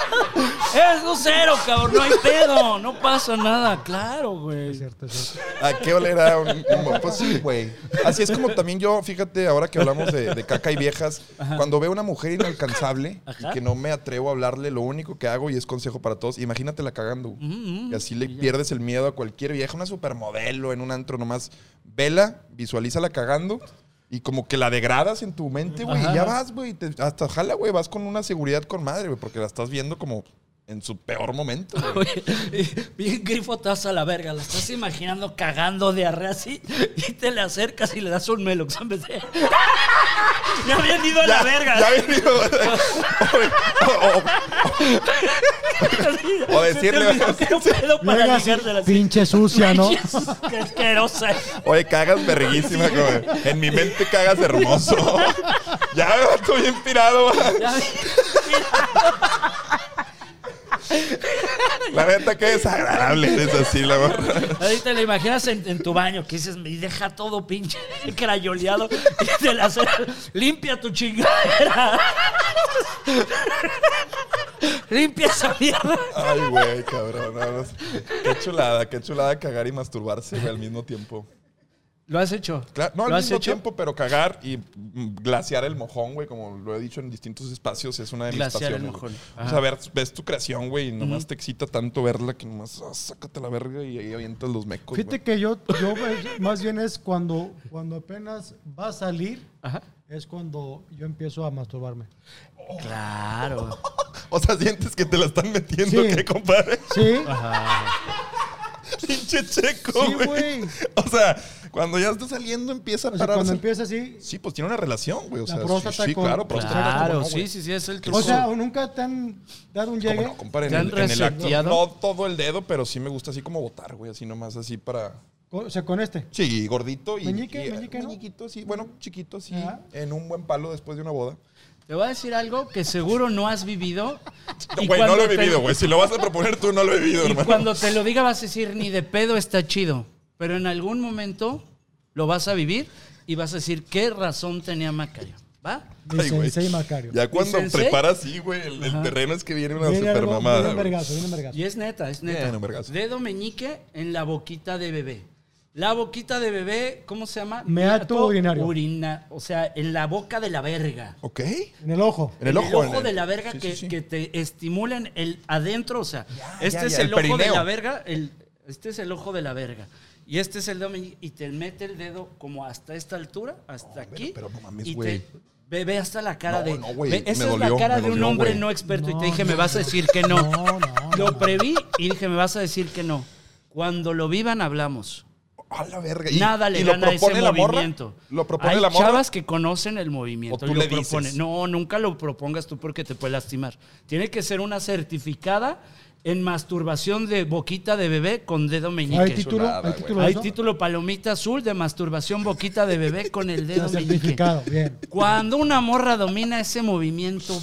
es lucero, cabrón, no hay pedo, no pasa nada, claro, güey. Es cierto, es cierto. ¿A qué olerá un, un- Pues sí, güey. Así es como también yo, fíjate, ahora que hablamos de, de caca y viejas, cuando veo una mujer inalcanzable Ajá. y que no me atrevo a hablarle, lo único que hago, y es consejo para todos, imagínatela cagando. güey. Mm, Y así le pierdes el miedo a cualquier vieja, una supermodelo en un antro nomás. Vela, visualízala cagando y como que la degradas en tu mente, güey. Y ya vas, güey. Hasta jala, güey. Vas con una seguridad con madre, güey. Porque la estás viendo como en su peor momento, güey. Oye, bien grifo te vas a la verga, la estás imaginando cagando diarrea así y te le acercas y le das un melox en vez de... Ya habían ido a la verga. Ya había ido. o, o- o decirle, ¿Qué pedo para pinche sucia, ¿no? Qué asquerosa. oye, cagas verguísima, güey. En mi mente cagas hermoso. ya estoy inspirado, güey. Ya vi- La neta, qué desagradable eres así, la verdad. Ahí te la imaginas en, en tu baño, que dices, me deja todo pinche crayoleado y te la limpia tu chingadera. limpia esa mierda. Ay, güey, cabrón. no, no. Qué chulada, qué chulada cagar y masturbarse, güey, al mismo tiempo. ¿Lo has hecho? Claro, no al ¿Lo has mismo hecho? tiempo, pero cagar y mm, glaciar el mojón, güey, como lo he dicho en distintos espacios, es una de mis Glaciar el pasiones. mojón. O Ajá. sea, ver- ves tu creación, güey, y nomás te excita tanto verla que nomás ah, sácate la verga y ahí avientas los mecos. Fíjate que yo, yo más bien es cuando, cuando apenas va a salir, Ajá. es cuando yo empiezo a masturbarme. Claro. O sea, sientes que te la están metiendo, Sí. ¿qué, compadre? Sí, Pinche checo, sí, güey. o sea, cuando ya está saliendo empieza a O sea, cuando empieza así, Sí, pues tiene una relación, güey. O La sea, próstata sí, sí, con- claro, próstata. Claro, ¿cómo no, sí, sí, sí, es el truco. o sea, ¿o nunca te han dado un ¿Cómo llegue. no, compadre? En ¿Te han el, en el acto. No todo el dedo, pero sí me gusta así como botar, güey. Así nomás, así para... O sea, con este. Sí, gordito y... Meñique, y- meñique, ¿no? meñiquito, sí. Bueno, chiquito, sí. Ajá. En un buen palo después de una boda. Te voy a decir algo que seguro no has vivido. y Güey, no cuando lo he te- vivido, güey. Si lo vas a proponer tú, no lo he vivido, Y hermano. cuando te lo diga vas a decir, ni de pedo está chido. Pero en algún momento lo vas a vivir y vas a decir, ¿qué razón tenía Macario? ¿Va? Mi Ay, sensei Macario. Ya cuando preparas así, güey, el, el terreno es que viene una Viene super algo- mamada. viene un vergazo, viene un vergazo. Y es neta, es neta. Bien, un vergazo. Dedo meñique en la boquita de bebé. La boquita de bebé, ¿cómo se llama? Meato urinario. Urina, o sea, en la boca de la verga. Ok. En el ojo. En el ojo. en el- de la verga Sí, que, sí, sí. que te estimulen el adentro, o sea, este ya, es ya, el, el ojo de perineo. la verga, el, este es el ojo de la verga. Y este es el dedo y te mete el dedo como hasta esta altura, hasta aquí. pero no mames, y güey. ve hasta la cara No, de. no, ve, me esa es dolió, la cara de un hombre no experto. y te dije, no, me vas a decir que no. No, no, Lo no. preví y dije, me vas a decir que no. Cuando lo vivan, hablamos. A la verga. ¿Y- Nada le y lo gana ese la morra? movimiento. ¿Lo propone Hay la morra? chavas que conocen el movimiento. ¿O tú y lo le dices? No, nunca lo propongas tú porque te puede lastimar. Tiene que ser una certificada en masturbación de boquita de bebé con dedo meñique. ¿Hay título? chulada, ¿Hay título Hay título palomita azul de masturbación boquita de bebé con el dedo meñique. certificado, bien. Cuando una morra domina ese movimiento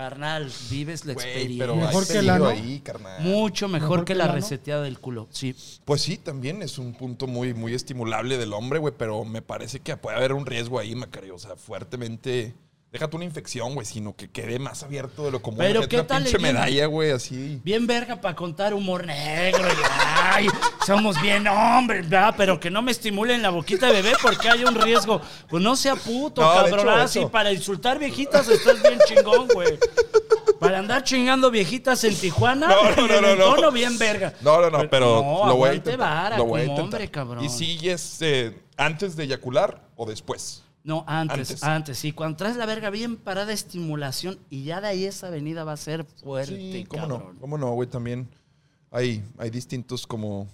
carnal, vives la Güey, experiencia. pero Mejor hay que la, peligro ¿no? ahí, carnal. Mucho mejor, Mejor que, que la la, ¿no? reseteada del culo. Sí. Pues sí, también es un punto muy, muy estimulable del hombre, güey, pero me parece que puede haber un riesgo ahí, Macario. O sea, fuertemente. Déjate una infección, güey, sino que quede más abierto de lo común. Pero ¿qué una tal pinche el bien- medalla, güey, así. Bien verga para contar humor negro. y, ay, somos bien hombres, ¿verdad? Pero que no me estimulen la boquita de bebé porque hay un riesgo. Pues no sea puto, No, cabrón. hecho, Ah, para insultar viejitas estás bien chingón, güey. Para andar chingando viejitas en Tijuana, No, no, en no, el no, no. entono bien verga. No, no, no, pero no, lo voy a intentar. vara lo voy a intentar. hombre, cabrón. ¿Y si es eh, antes de eyacular o después? No, antes, Antes. antes, Sí, cuando traes la verga bien parada, estimulación y ya de ahí esa avenida va a ser fuerte, Sí, cómo cabrón. no, cómo no, güey, también hay, hay distintos como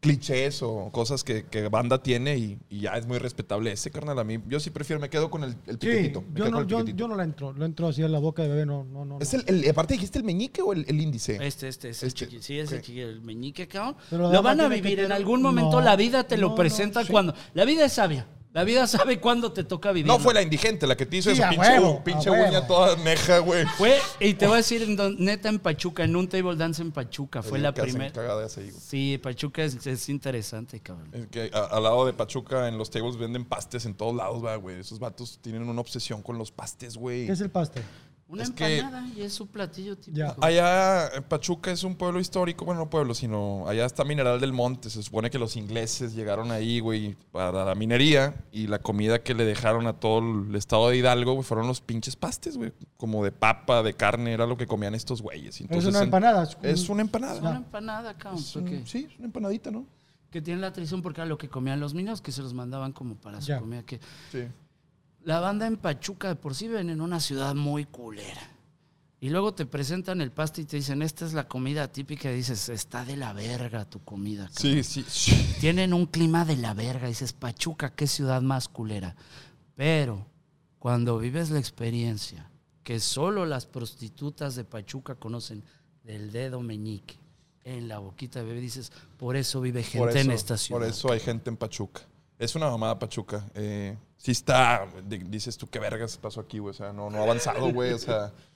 clichés o cosas que, que banda tiene y, y ya es muy respetable ese, carnal. A mí, yo sí prefiero, me quedo con el, el Sí, piquetito. me yo quedo no, con el yo, piquetito. yo no la entro. Lo entro así a la boca de bebé, no, no, no. ¿Es no. el, el- aparte dijiste el meñique o el, el índice? Este, este, es el Este, chiqui- Sí, es el chiqui, el meñique, cabrón. Pero Lo van a vivir. En algún momento No, la vida te no, lo no, presenta sí. cuando... La vida es sabia. La vida sabe cuándo te toca vivir. No fue la indigente la que te hizo Sí, eso, pinche, huevo, pinche a uña toda neja, güey. Fue, y te voy a decir, en don- neta, en Pachuca, en un table dance en Pachuca. Fue la primera... Sí, Pachuca es, es interesante, cabrón. Es que a- al lado de Pachuca, en los tables venden pastes en todos lados, va, güey. Esos vatos tienen una obsesión con los pastes, güey. ¿Qué es el pastel? Una Es que- empanada y es su platillo típico. Ya. Allá, en Pachuca es un pueblo histórico, bueno, no pueblo, sino allá está Mineral del Monte. Se supone que los ingleses llegaron ahí, güey, para la minería y la comida que le dejaron a todo el estado de Hidalgo, güey, fueron los pinches pastes, güey. Como de papa, de carne, era lo que comían estos güeyes. es Entonces, una en- empanada. Es, Es una Es empanada. una empanada, cabrón. Es un- sí, es una empanadita, ¿no? Que tiene la tradición porque era lo que comían los niños, que se los mandaban como para su comida. Que Sí. La banda en Pachuca de por sí ven en una ciudad muy culera. Y luego te presentan el pasto y te dicen, esta es la comida típica. Y dices, está de la verga tu comida. cabrón". Sí, sí, sí. Tienen un clima de la verga. Dices, Pachuca, qué ciudad más culera. Pero cuando vives la experiencia que solo las prostitutas de Pachuca conocen del dedo meñique en la boquita de bebé, dices, por eso vive gente Por eso, en esta ciudad. Por eso hay gente en Pachuca. Es una mamada Pachuca. Eh, sí está, di- dices tú, qué vergas pasó aquí, güey. O sea, no, no ha avanzado, güey. O sea,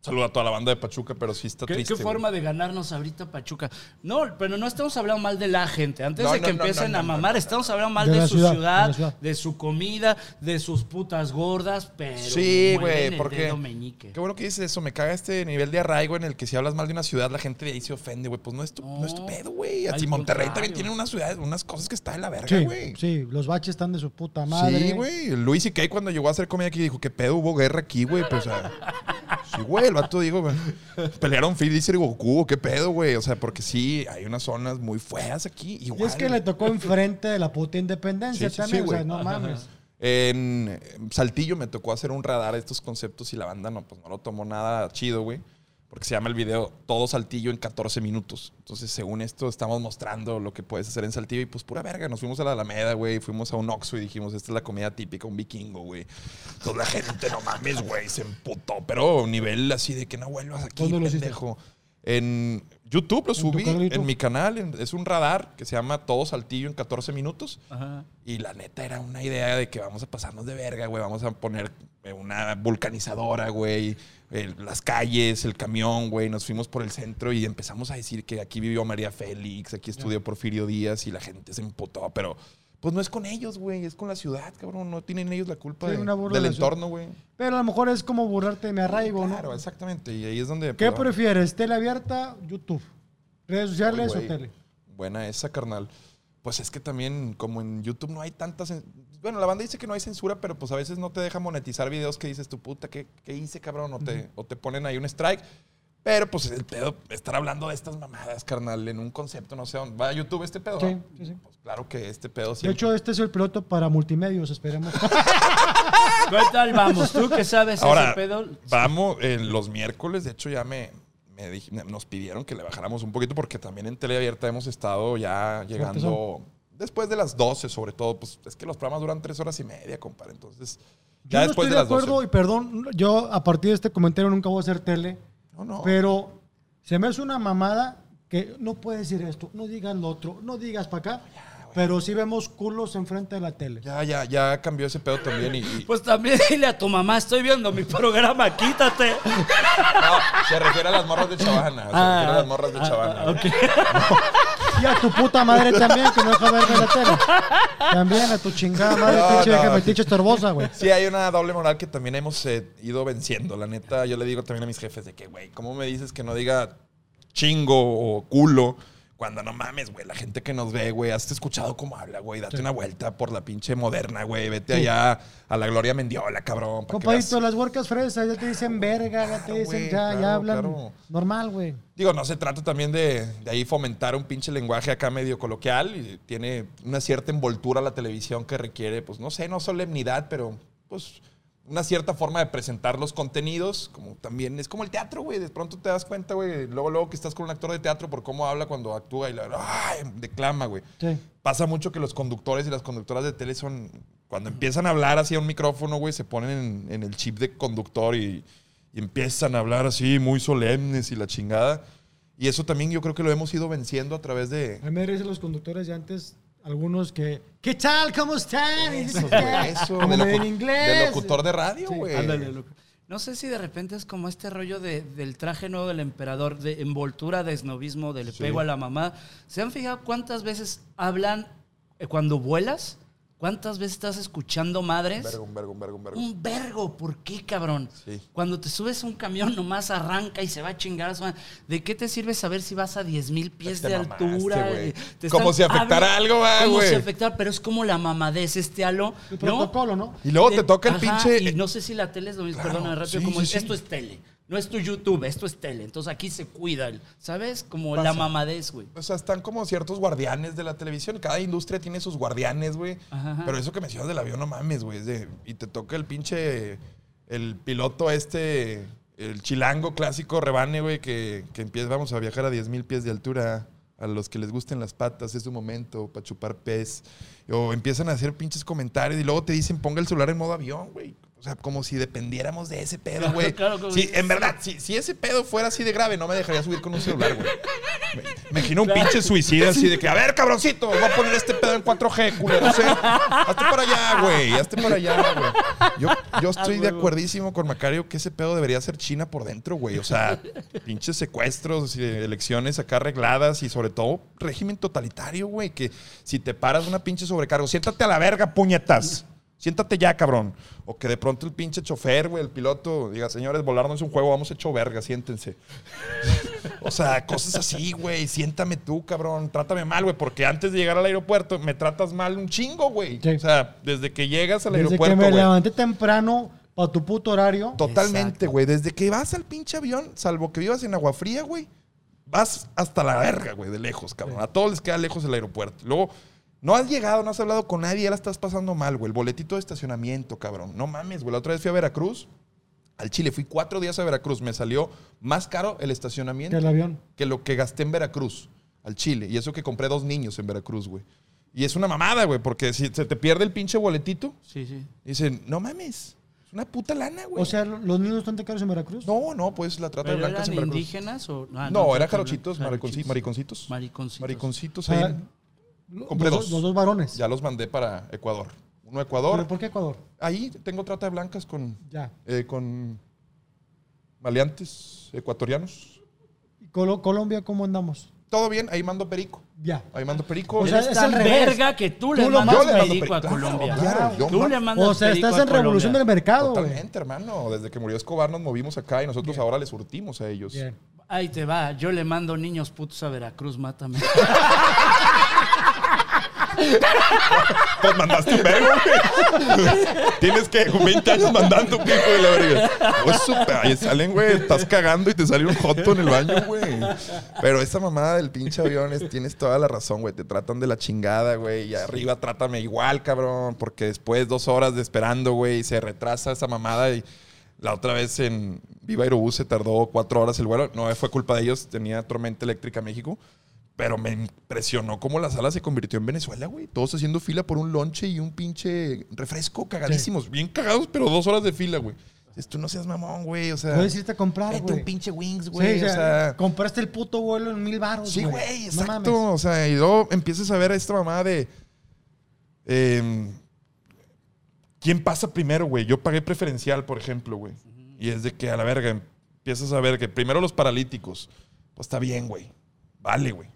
saluda a toda la banda de Pachuca, pero sí está ¿Qué, triste. qué güey. forma de ganarnos ahorita Pachuca? No, pero no estamos hablando mal de la gente. Antes No, de no, que no, empiecen no, a mamar, no. estamos hablando mal De su ciudad, ciudad, de la ciudad. de su comida, de sus putas gordas, pero Sí, güey, porque. dedo meñique. Qué bueno que dices eso. Me caga este nivel de arraigo en el que si hablas mal de una ciudad, la gente de ahí se ofende, güey. Pues no es tu, no. es tu pedo, güey. Así Monterrey contrario. también tiene unas ciudades, unas cosas que está en la verga, Sí, güey. sí, los baches están de su puta madre. Sí, güey. Luis y Kay cuando llegó a hacer comedia aquí dijo, ¿qué pedo? Hubo guerra aquí, güey. Pues, o sea, sí, güey, el vato digo, güey. Pelearon Freezer y Goku, ¿qué pedo, güey? O sea, porque sí, hay unas zonas muy feas aquí. Y es que le tocó enfrente de la puta independencia Sí, sí, también. sí, o sea, güey. no mames. En Saltillo me tocó hacer un radar de estos conceptos y la banda no, pues no lo tomó nada chido, güey. Porque se llama el video Todo Saltillo en 14 minutos. Entonces, según esto, estamos mostrando lo que puedes hacer en Saltillo. Y pues pura verga, nos fuimos a la Alameda, güey. Fuimos a un Oxxo y dijimos, esta es la comida típica, un vikingo, güey. Entonces la gente, no mames, güey, se emputó. Pero nivel así de que no vuelvas aquí, ¿Dónde lo pendejo. En YouTube lo subí, en mi canal. en- es un radar que se llama Todo Saltillo en 14 minutos. Ajá. Y la neta era una idea de que vamos a pasarnos de verga, güey. Vamos a poner eh, una vulcanizadora, güey. El- las calles, el camión, güey. Nos fuimos por el centro y empezamos a decir que aquí vivió María Félix, aquí estudió Porfirio Díaz y la gente se emputó. Pero pues no es con ellos, güey. Es con la ciudad, cabrón. No tienen ellos la culpa Sí, de- del de la entorno, güey. Pero a lo mejor es como burlarte de mi arraigo, Claro, ¿no? exactamente. Y ahí es donde... ¿Qué pues, prefieres? ¿Tele abierta? YouTube. ¿Redes sociales o tele? Buena esa, carnal. Pues es que también, como en YouTube no hay tantas. Bueno, la banda dice que no hay censura, pero pues a veces no te deja monetizar videos que dices tu puta, ¿qué, qué hice, cabrón? O te, o te ponen ahí un strike. Pero pues el pedo, estar hablando de estas mamadas, carnal, en un concepto, no sé, dónde- ¿va a YouTube este pedo? Sí, sí, sí. Pues claro que este pedo De siempre. hecho, este es el piloto para multimedios, esperemos. ¿Qué tal vamos? ¿Tú que sabes Ahora, ese pedo? vamos, en los miércoles, de hecho ya me, me dij- nos pidieron que le bajáramos un poquito porque también en tele abierta hemos estado ya llegando después de las 12 sobre todo, pues es que los programas duran tres horas y media, compadre, entonces Yo ya no después estoy de de las acuerdo 12. y perdón, yo a partir de este comentario nunca voy a hacer tele, No, no. pero se me hace una mamada que no puedes decir esto, no digas lo otro, no digas para acá, pero sí vemos culos enfrente de la tele. Ya, ya, ya cambió ese pedo también y, y- Pues también dile a tu mamá, estoy viendo mi programa, quítate. no, se refiere a las morras de Chavana, se refiere a las morras de ah, Chavana. ah, ok. Y a tu puta madre también, que no deja verme la tele. También a tu chingada madre, No, pinche no. metiche estorbosa, güey. Sí, hay una doble moral que también hemos eh, ido venciendo. La neta, yo le digo también a mis jefes de que, güey, ¿cómo me dices que no diga chingo o culo? Cuando no mames, güey, la gente que nos ve, güey, has escuchado cómo habla, güey. Date una vuelta por la pinche moderna, güey. Vete Sí. allá a la Gloria Mendiola, cabrón. Compadito, las huercas fresas ya te dicen verga, ya te dicen, ya, claro, ya hablan claro. normal, güey. Digo, no se trata también de, de ahí fomentar un pinche lenguaje acá medio coloquial. Y tiene una cierta envoltura la televisión que requiere, pues, no sé, no solemnidad, pero, pues, una cierta forma de presentar los contenidos, como también es como el teatro, güey. De pronto te das cuenta, güey, luego, luego que estás con un actor de teatro por cómo habla cuando actúa y la, ay, declama, güey. Sí. Pasa mucho que los conductores y las conductoras de tele son, cuando empiezan a hablar así a un micrófono, güey, se ponen en, en el chip de conductor y, y empiezan a hablar así muy solemnes y la chingada. Y eso también yo creo que lo hemos ido venciendo a través de... A mí me los conductores de antes, algunos que, ¿qué tal? ¿Cómo están? Y Eso, güey, eso, como de, inglés. de locutor de radio, Sí, güey. Ándale, loco. No sé si de repente es como este rollo de- del traje nuevo del emperador, de envoltura de esnovismo, de le Sí. pego a la mamá. ¿Se han fijado cuántas veces hablan eh, cuando vuelas? ¿Cuántas veces estás escuchando madres? Un vergo, un vergo, un vergo, un vergo. Un vergo, ¿por qué, cabrón? Sí. Cuando te subes a un camión, nomás arranca y se va a chingar a su madre. ¿De qué te sirve saber si vas a 10 mil pies Te de mamaste, altura? güey. Te Como si afectara algo, va, Como güey. si afectara, pero es como la mamadez, este halo. El ¿no? protocolo, ¿no? Y luego te toca el ajá, pinche... Y no sé si la tele es lo mismo, Claro, perdóname rápido, sí, como sí, es, sí. esto es tele. No es tu YouTube, esto es tele. Entonces aquí se cuida, ¿sabes? Como Pasa. la mamadez, güey. O sea, están como ciertos guardianes de la televisión. Cada industria tiene sus guardianes, güey. Pero eso que mencionas del avión, no mames, güey. Y te toca el pinche... El piloto este... El chilango clásico rebane, güey, que, que empieza, vamos a viajar a 10 mil pies de altura. A los que les gusten las patas, es su momento para chupar pez. O empiezan a hacer pinches comentarios y luego te dicen ponga el celular en modo avión, güey. O sea, como si dependiéramos de ese pedo, Claro, güey. claro, como sí, en verdad, si, si ese pedo fuera así de grave, no me dejaría subir con un celular, güey. Me, me imagino un pinche suicida así de que, a ver, cabroncito, voy a poner este pedo en 4G, culero. O sea, hazte para allá, güey. Hazte para allá, güey. Yo, yo estoy de acuerdísimo con Macario que ese pedo debería ser China por dentro, güey. O sea, pinches secuestros, y elecciones acá arregladas y sobre todo régimen totalitario, güey. Que si te paras una pinche sobrecargo, siéntate a la verga, puñetas. Siéntate ya, cabrón. O que de pronto el pinche chofer, güey, el piloto, diga, señores, volar no es un juego, vamos hecho verga, siéntense. O sea, cosas así, güey. Siéntame tú, cabrón. Trátame mal, güey. Porque antes de llegar al aeropuerto me tratas mal un chingo, güey. Sí. O sea, desde que llegas al Desde que aeropuerto, me güey. levanté temprano para tu puto horario. Totalmente, güey. Desde que vas al pinche avión, salvo que vivas en agua fría, güey, vas hasta la verga, güey, de lejos, cabrón. A todos les queda lejos el aeropuerto. Luego, no has llegado, no has hablado con nadie, ya la estás pasando mal, güey. El boletito de estacionamiento, cabrón. No mames, güey. La otra vez fui a Veracruz, al Chile. Fui cuatro días a Veracruz. Me salió más caro el Que estacionamiento el avión. que lo que gasté en Veracruz, al Chile. Y eso que compré dos niños en Veracruz, güey. Y es una mamada, güey, porque si se te pierde el pinche boletito, Sí, sí. dicen, no mames, es una puta lana, güey. O sea, ¿los niños están tan caros en Veracruz? no, no, pues la trata de ¿Pero blancas eran en Veracruz. indígenas o...? ah, No, eran jarochitos, blancas, mariconci- mariconcitos. Mariconcitos. Mariconcitos Ah, ahí. los, compré dos. los dos varones. Ya los mandé para Ecuador. Uno a ¿Pero Ecuador. por qué Ecuador? Ahí tengo trata de blancas con, Ya. eh, con maleantes ecuatorianos. ¿Y Colo- Colombia cómo andamos? Todo bien, ahí mando perico. Ya. Ahí mando perico. O sea, Eres es tan al revés. verga que tú, Tú le lo mandas Yo le mando perico a perico. Claro, Colombia. claro, yo tú mando- le mandas O sea, perico estás a en revolución del Colombia. mercado, güey. Totalmente, hermano. Desde que murió Escobar nos movimos acá y nosotros ahora les surtimos a ellos. Bien. Ahí te va. Yo le mando niños putos a Veracruz, mátame. Pues mandaste un vergo, güey. Tienes que 20 años mandando, ¿qué, hijo de la verga? Pues súper. Ahí salen, güey. Estás cagando y te sale un joto en el baño, güey. Pero esa mamada del pinche avión, es- tienes toda la razón, güey. Te tratan de la chingada, güey. Y arriba trátame igual, cabrón. Porque después dos horas de esperando, güey, se retrasa esa mamada y. La otra vez en Viva Aerobús se tardó cuatro horas el vuelo. No fue culpa de ellos, tenía tormenta eléctrica México. Pero me impresionó cómo la sala se convirtió en Venezuela, güey. Todos haciendo fila por un lonche y un pinche refresco, cagadísimos. Bien cagados, pero dos horas de fila, güey. Tú no seas mamón, güey. O sea, Puedes irte a comprar, güey. un pinche wings, güey. o o sea, sea, compraste el puto vuelo en mil baros, sí, güey, No exacto. mames. o sea, y luego empiezas a ver esta mamada de... em, ¿Quién pasa primero, güey? Yo pagué preferencial, por ejemplo, güey. Y es de que a la verga empiezas a ver que primero los paralíticos. Pues está bien, güey. Vale, güey.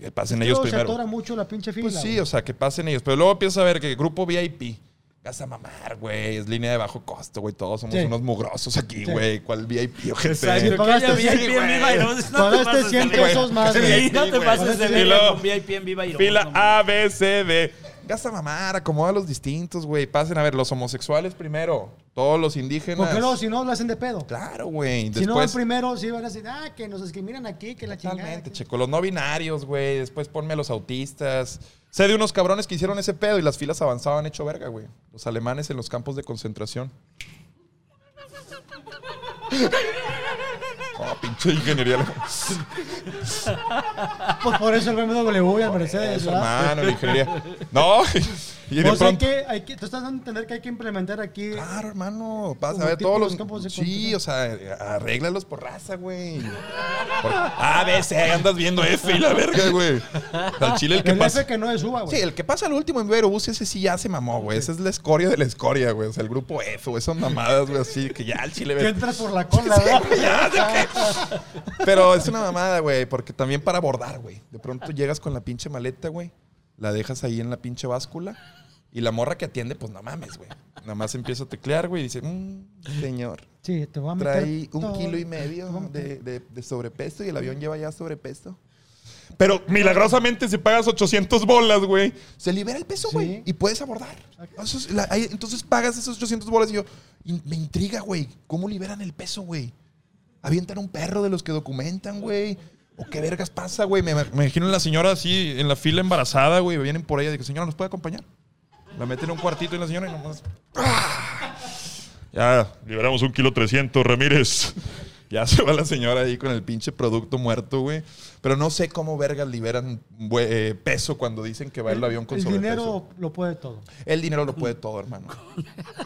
Que pasen ellos se primero. atora mucho la pinche fila. Pues sí, güey. o sea, que pasen ellos. Pero luego empiezas a ver que grupo VIP. Vas a mamar, güey. Es línea de bajo costo, güey. Todos somos Sí. unos mugrosos aquí, Sí. güey. ¿Cuál VIP, ojete? Exacto. Pagaste VIP en. Viva te Pagaste pases 100 de verga. pesos más, Sí, güey. no te pases de VIP en Viva Aerobús. Fila. A, B, C, D. Gasta mamar, acomoda a los distintos, güey. Pasen a ver, los homosexuales primero. Todos los indígenas. Porque luego, si no, lo hacen de pedo. Claro, güey. Si no, primero, sí van a decir, ah, que nos discriminan aquí, que la chingada. Totalmente, checo. Los no binarios, güey. Después ponme a los autistas. Sé de unos cabrones que hicieron ese pedo y las filas avanzaban hecho verga, güey. Los alemanes en los campos de concentración. Oh, pinche ingeniería. Pues por eso el BMW el Mercedes, Eso, hermano, la ingeniería. No, y de Pues hay pronto. que, hay que, tú estás dando a entender que hay que implementar aquí. Claro, hermano. Vas a ver todos los los. campos de sí, o sea, arréglalos por raza, güey. Por A, C, andas viendo F y la verga, güey. Al chile el que el pasa. F que no es uva, güey. Sí, el que pasa al último en Verobús, ese sí ya se mamó, güey. Esa es la escoria de la escoria, güey. O sea, el grupo F, güey. Esas mamadas, güey, así que ya al chile. que entras por la cola, ya, Pero es una mamada, güey, porque también para abordar, güey. De pronto llegas con la pinche maleta, güey, la dejas ahí en la pinche báscula y la morra que atiende, pues no mames, güey. Nada más empieza a teclear, güey, y dice, "Mm, señor, Sí, te va a meter. trae un todo. kilo y medio de, de- de sobrepeso y el avión lleva ya sobrepeso. Pero milagrosamente si pagas 800 bolas, güey, se libera el peso, güey, Sí. y puedes abordar. La- ahí- entonces pagas esos 800 bolas y yo, y me intriga, güey, ¿cómo liberan el peso, güey? ¿Avientan un perro de los que documentan, güey? ¿O qué vergas pasa, güey? Me, me imagino a la señora así en la fila embarazada, güey, vienen por ella y digo, señora, ¿nos puede acompañar? La meten en un cuartito y la señora y nomás... ¡ah! Ya, liberamos un kilo 300, Ramírez. Ya se va la señora ahí con el pinche producto muerto, güey. Pero no sé cómo vergas liberan eh, peso cuando dicen que va el, avión con El sobrepeso. dinero lo puede todo. El dinero lo puede todo, hermano.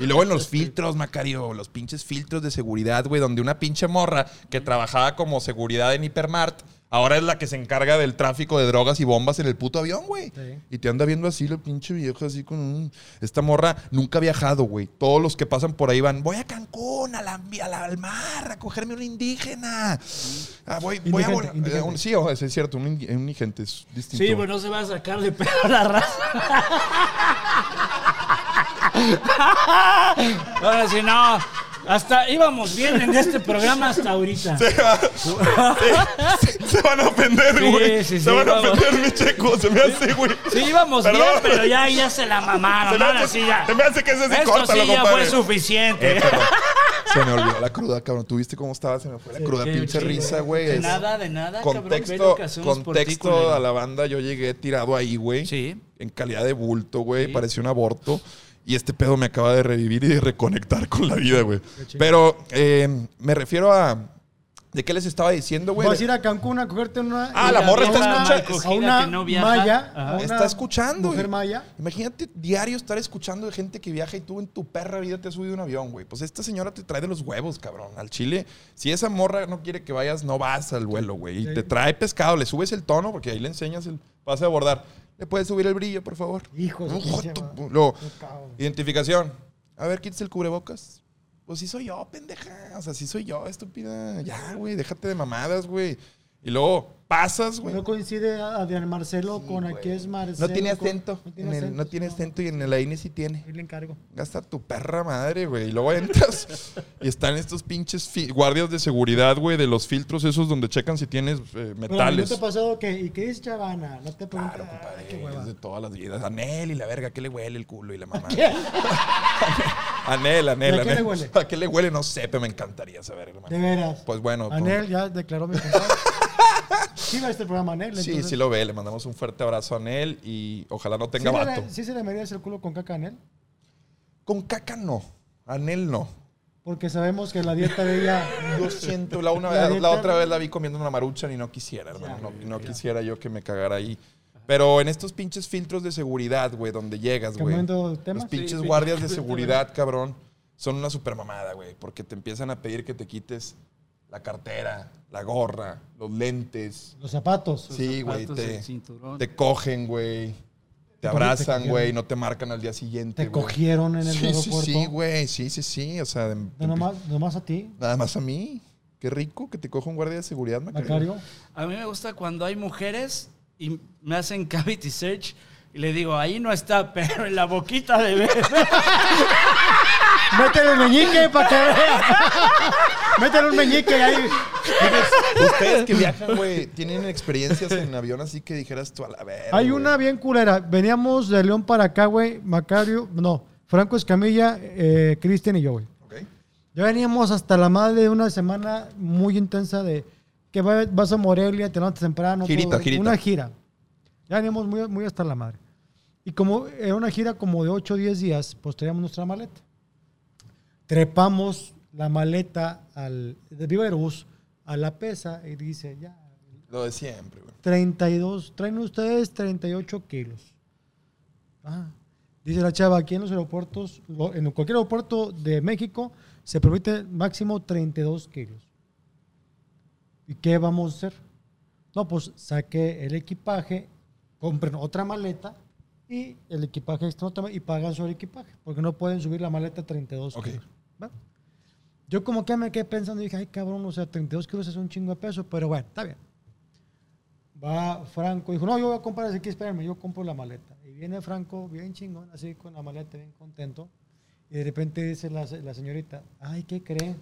Y luego en los filtros, Macario, los pinches filtros de seguridad, güey, donde una pinche morra que trabajaba como seguridad en Hipermart, ahora es la que se encarga del tráfico de drogas y bombas en el puto avión, güey. Sí. Y te anda viendo así la pinche vieja, así con un... Esta morra nunca ha viajado, güey. Todos los que pasan por ahí van, voy a Cancún, a la- a la- al mar, a cogerme una indígena. Ah, voy, voy a... Indigente, volar". indigente. Eh, un- sí, es cierto, un, un indigente es distinto. Sí, pues no se va a sacar de pedo la raza. Ahora sí, no. Hasta íbamos bien en este programa hasta ahorita. Se, va- se- se van a ofender, Sí, güey. sí, se sí, van a vamos. ofender, mi checo. Se me hace, güey. Sí, íbamos Perdón. bien, pero ya, ya se la Se mamaron. me Ahora hace, sí ya. se me hace que ese sí Esto córtalo, sí ya compadre. fue suficiente. Eh. Se me olvidó la cruda, cabrón. ¿Tú viste cómo estaba? Se me fue la cruda, pinche chido. risa, güey. De Es- nada, de nada, cabrón. Contexto, ti, culero. a la banda. Yo llegué tirado ahí, güey. Sí. En calidad de bulto, güey. Sí. Parecía un aborto. Y este pedo me acaba de revivir y de reconectar con la vida, güey. Pero eh, me refiero a... ¿De qué les estaba diciendo, güey? Vas a ir a Cancún a cogerte una. Ah, la morra está escuchando. A una que no viaja. maya. A una Está escuchando, Mujer güey. maya. Imagínate diario estar escuchando de gente que viaja y tú en tu perra vida te has subido un avión, güey. Pues esta señora te trae de los huevos, cabrón. Al chile, si esa morra no quiere que vayas, no vas al vuelo, güey. Y Sí. te trae pescado, le subes el tono, porque ahí le enseñas el pase a abordar. ¿Le puedes subir el brillo, por favor? Hijo de. Luego, identificación. A ver, quítese el cubrebocas. Pues sí soy yo, pendeja. O sea, sí soy yo, estúpida. Ya, güey, déjate de mamadas, güey. Y luego pasas, güey. No coincide Adrián Marcelo con aquí es Marcelo. No tiene con- acento. No tiene el- acento. no tiene sí, y en el AINE sí tiene. Ahí le encargo. Gasta tu perra madre, güey. Y luego entras y están estos pinches guardias de seguridad, güey, de los filtros esos donde checan si tienes eh, Pero, ¿No metales. te ha pasado que, ¿y qué dice Chavana? No te pregunto. Claro, compadre. Qué es de todas las vidas. Anel y la verga, ¿a qué le huele el culo y la mamá? Anel, Anel, ¿Y a qué Anel. le huele? ¿A qué le huele? No sé, pero me encantaría saber, hermano. De veras. Pues bueno. pues- Anel ya declaró mi compadre. Sí va este programa Anel. sí, entonces- sí lo ve. Le mandamos un fuerte abrazo a Anel y ojalá no tenga ¿Sí le- vato. ¿Sí se le merías el culo con caca a Anel? Con caca no. Anel no. Porque sabemos que la dieta de ella... Yo siento, la, una La vez, la otra vez la vi comiendo una marucha y no quisiera, hermano. Ya, no no quisiera yo que me cagara ahí. Pero en estos pinches filtros de seguridad, güey, donde llegas, güey. Los pinches sí, guardias de seguridad, cabrón, son una super mamada, güey. Porque te empiezan a pedir que te quites la cartera, la gorra, los lentes. Los zapatos. Sí, güey, te- el cinturón. Te cogen, güey. Te abrazan, güey, no te marcan al día siguiente. Te cogieron en el Sí, sí, aeropuerto. sí, güey. Sí, sí, sí. O sea, de- No, nomás, nomás a ti, nada más a mí. Qué rico que te coja un guardia de seguridad, Macario. Macario. A mí me gusta cuando hay mujeres y me hacen cavity search y le digo, ahí no está, pero en la boquita de bebé. Métele el meñique para que vea. Métele un meñique ahí. Ustedes que viajan, güey, tienen experiencias en avión así que dijeras tú a la verga. Hay una bien culera. Veníamos de León para acá, güey. Macario, no. Franco Escamilla, eh, Cristian y yo, güey. Ok. Ya veníamos hasta la madre de una semana muy intensa de que va- vas a Morelia, te levantas temprano. Girita, girita. Una gira. Ya veníamos muy, muy hasta la madre. Y como era una gira como de 8 o 10 días, pues traíamos nuestra maleta. Trepamos la maleta al, de Viva Aerobús a la pesa y dice, ya, Lo de siempre, güey. 32, traen ustedes 38 kilos. Ah, Dice la chava, aquí en los aeropuertos, en cualquier aeropuerto de México, se permite máximo 32 kilos. ¿Y qué vamos a hacer? No, pues saque el equipaje, compren otra maleta y el equipaje extra y pagan su equipaje, porque no pueden subir la maleta a 32 Ok. kilos. Yo como que me quedé pensando y dije, ay cabrón, o sea, 32 kilos es un chingo de peso, pero bueno, está bien. Va Franco, dijo, no, yo voy a comprar aquí, espérame, yo compro la maleta. Y viene Franco, bien chingón, así con la maleta, bien contento. Y de repente dice la, la señorita, ay, ¿qué cree?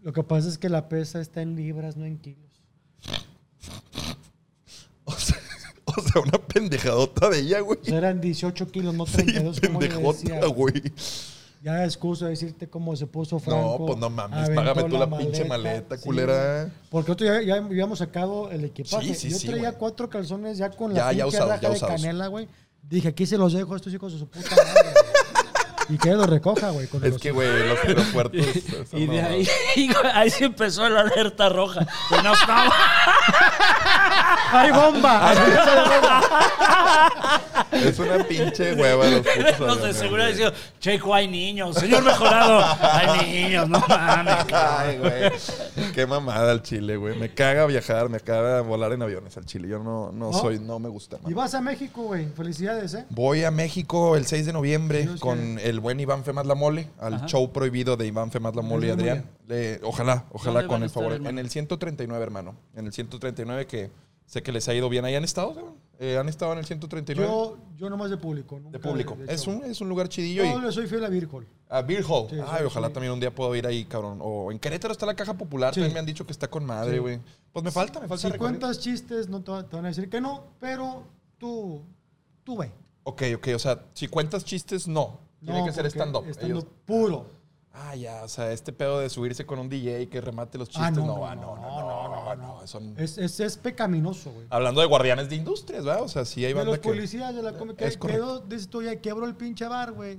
Lo que pasa es que la pesa está en libras, no en kilos. O sea, una pendejadota de ella, güey. O sea, eran 18 kilos, no Sí, 32 como yo decía. pendejota, güey. Ya excusa decirte cómo se puso Franco. No, pues no mames, págame tú la pinche maleta, sí, culera. Porque otro ya, ya habíamos sacado el equipaje. Sí, sí, Yo sí, traía güey. cuatro calzones ya con Ya, la ya pinche usados, raja ya de canela, güey. Dije, aquí se los dejo a estos hijos de su puta madre. Y que lo recoja, güey. con Es los- que, güey, los aeropuertos. eso Y no- de ahí, ahí se empezó la alerta roja. Que no estaba. ¡Hay bomba! Es una pinche hueva los putos Los de seguridad diciendo, Checo, hay niños. Señor mejorado, hay niños. No mames. Ay, güey. Qué mamada al Chile, güey. Me caga viajar, me caga volar en aviones al Chile. Yo no, no, ¿No? soy, no me gusta. y man. vas a México, güey. Felicidades, ¿eh? Voy a México el 6 de noviembre Dios con el buen Iván Femas La Mole, al Ajá. show prohibido de Iván Femas La Mole y. Adrián. Le- ojalá, ojalá ¿Dónde van con el favor. hermano? En el 139, hermano. En el 139 que sé que les ha ido bien. ¿Ahí han estado? Eh, ¿Han estado en el 139? Yo, yo nomás de público. nunca de público. de es, show. un, es un lugar chidillo. Yo y, le soy fiel a Virgol. a Beer Hall. Sí, Ay, ojalá sí. también un día puedo ir ahí, cabrón. O en Querétaro está la Caja Popular. Sí. También me han dicho que está con madre, Sí. güey. Pues me falta, me falta Si recorrido. cuentas chistes, no te van a decir que no, pero tú, tú ve. Ok, ok. O sea, si cuentas chistes, no. Tiene No, que ser stand-up. stand-up puro. Ah, ya, o sea, este pedo de subirse con un DJ que remate los chistes. Ah, no, no, no, ah, no, no, no, no, no, no, no, son- Es, es, es pecaminoso, güey. Hablando de guardianes de industrias, ¿verdad? O sea, sí hay De banda los que... policías de la cómica. Es. Quedó, dices tú, ya quebró el pinche bar, güey.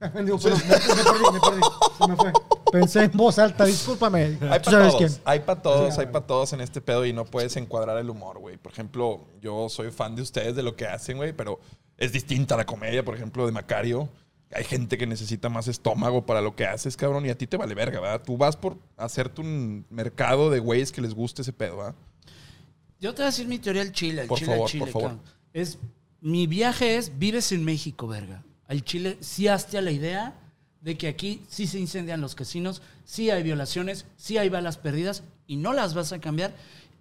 Digo, pero me, me perdí, me perdí. Se me fue. Pensé en voz alta, discúlpame. Hay para todos, quién. hay para todos, Sí, hay para todos en este pedo y no puedes encuadrar el humor, güey. Por ejemplo, yo soy fan de ustedes, de lo que hacen, güey, pero es distinta la comedia, por ejemplo, de Macario. Hay gente que necesita más estómago para lo que haces, cabrón, y a ti te vale verga, ¿verdad? Tú vas por hacerte un mercado de güeyes que les guste ese pedo, ¿verdad? Yo te voy a decir mi teoría del Chile. El Por Chile, favor, al Chile, por favor. cabrón. Es, mi viaje es, vives en México, verga. Al Chile sí hazte a la idea de que aquí sí se incendian los casinos, sí hay violaciones, sí hay balas perdidas y no las vas a cambiar.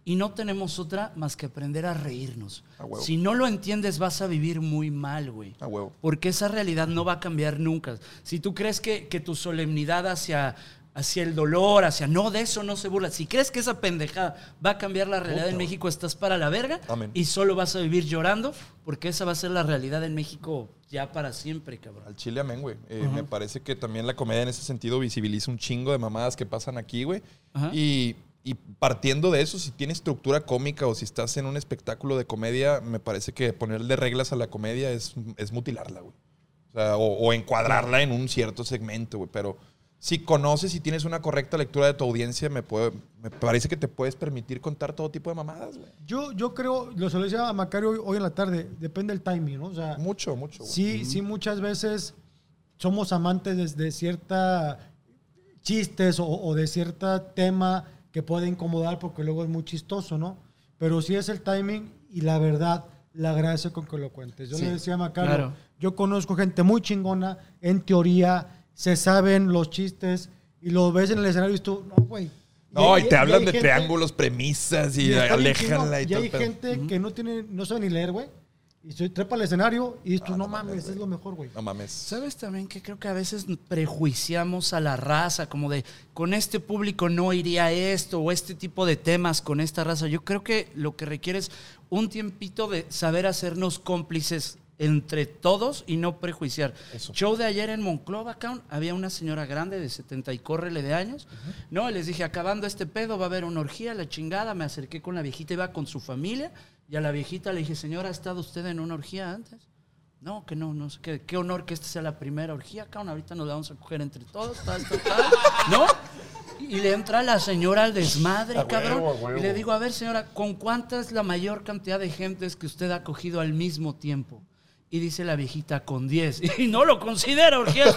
Y no tenemos otra más que aprender a reírnos. A huevo. Si no lo entiendes, vas a vivir muy mal, güey. A huevo. Porque esa realidad no va a cambiar nunca. Si tú crees que, que tu solemnidad hacia, hacia el dolor, hacia no, de eso no se burla. Si crees que esa pendejada va a cambiar la realidad en México, estás para la verga Amén. y solo vas a vivir llorando, porque esa va a ser la realidad en México ya para siempre, cabrón. Al chile, amén, güey. Eh, Me parece que también la comedia en ese sentido visibiliza un chingo de mamadas que pasan aquí, güey. Y, y partiendo de eso, si tiene estructura cómica o si estás en un espectáculo de comedia, me parece que ponerle reglas a la comedia es, es mutilarla, güey. O, sea, o, o encuadrarla en un cierto segmento, güey. Pero si conoces y tienes una correcta lectura de tu audiencia, me, puede, me parece que te puedes permitir contar todo tipo de mamadas, güey. Yo, yo creo, lo se lo decía a Macario hoy, hoy en la tarde, depende del timing, ¿no? O sea, Mucho, mucho, güey. sí, sí, muchas veces somos amantes de, de cierta chistes o, o de cierto tema que puede incomodar porque luego es muy chistoso, ¿no? Pero sí es el timing y la verdad, la gracia con que lo cuentes. Yo Sí, le decía a Macario, claro. yo conozco gente muy chingona, en teoría, se saben los chistes y lo ves en el escenario y tú, no, güey. No, y te hablan hay de gente- triángulos, premisas y, chingón. aléjanla y, Y todo hay el pedo. gente que no tiene, no sabe ni leer, güey. Y se trepa al escenario y dices tú, Ah, no, no mames, mames, es lo mejor, güey. No mames. ¿Sabes también que creo que a veces prejuiciamos a la raza, como de con este público no iría esto o este tipo de temas con esta raza? Yo creo que lo que requiere es un tiempito de saber hacernos cómplices entre todos y no prejuiciar. Eso. Show de ayer en Monclova, cabrón, había una señora grande de 70 y córrele de años. No, les dije, acabando este pedo va a haber una orgía, la chingada. Me acerqué con la viejita, iba con su familia y a la viejita le dije, señora, ¿ha estado usted en una orgía antes? No, que no, no sé qué. Qué honor que esta sea la primera orgía, cabrón. Ahorita nos vamos a coger entre todos, tal, tal, tal. ¿No? Y le entra la señora al desmadre, A cabrón. huevo, a huevo. Y le digo, a ver, señora, ¿con cuánta es la mayor cantidad de gentes que usted ha cogido al mismo tiempo? Y dice la viejita, con 10. Y no lo considera orgía.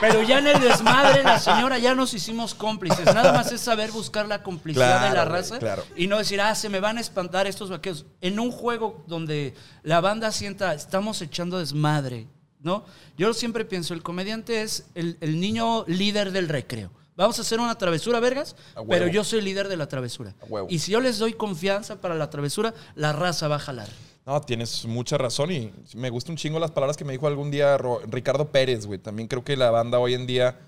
Pero ya en el desmadre, la señora ya nos hicimos cómplices. Nada más es saber buscar la complicidad de la raza claro. y no decir, ah, se me van a espantar estos vaqueros. En un juego donde la banda sienta, estamos echando desmadre, ¿no? Yo siempre pienso, el comediante es el, el niño líder del recreo. Vamos a hacer una travesura, vergas, pero yo soy líder de la travesura. Y si yo les doy confianza para la travesura, la raza va a jalar. No, tienes mucha razón y me gusta un chingo las palabras que me dijo algún día Ricardo Pérez, güey. También creo que la banda hoy en día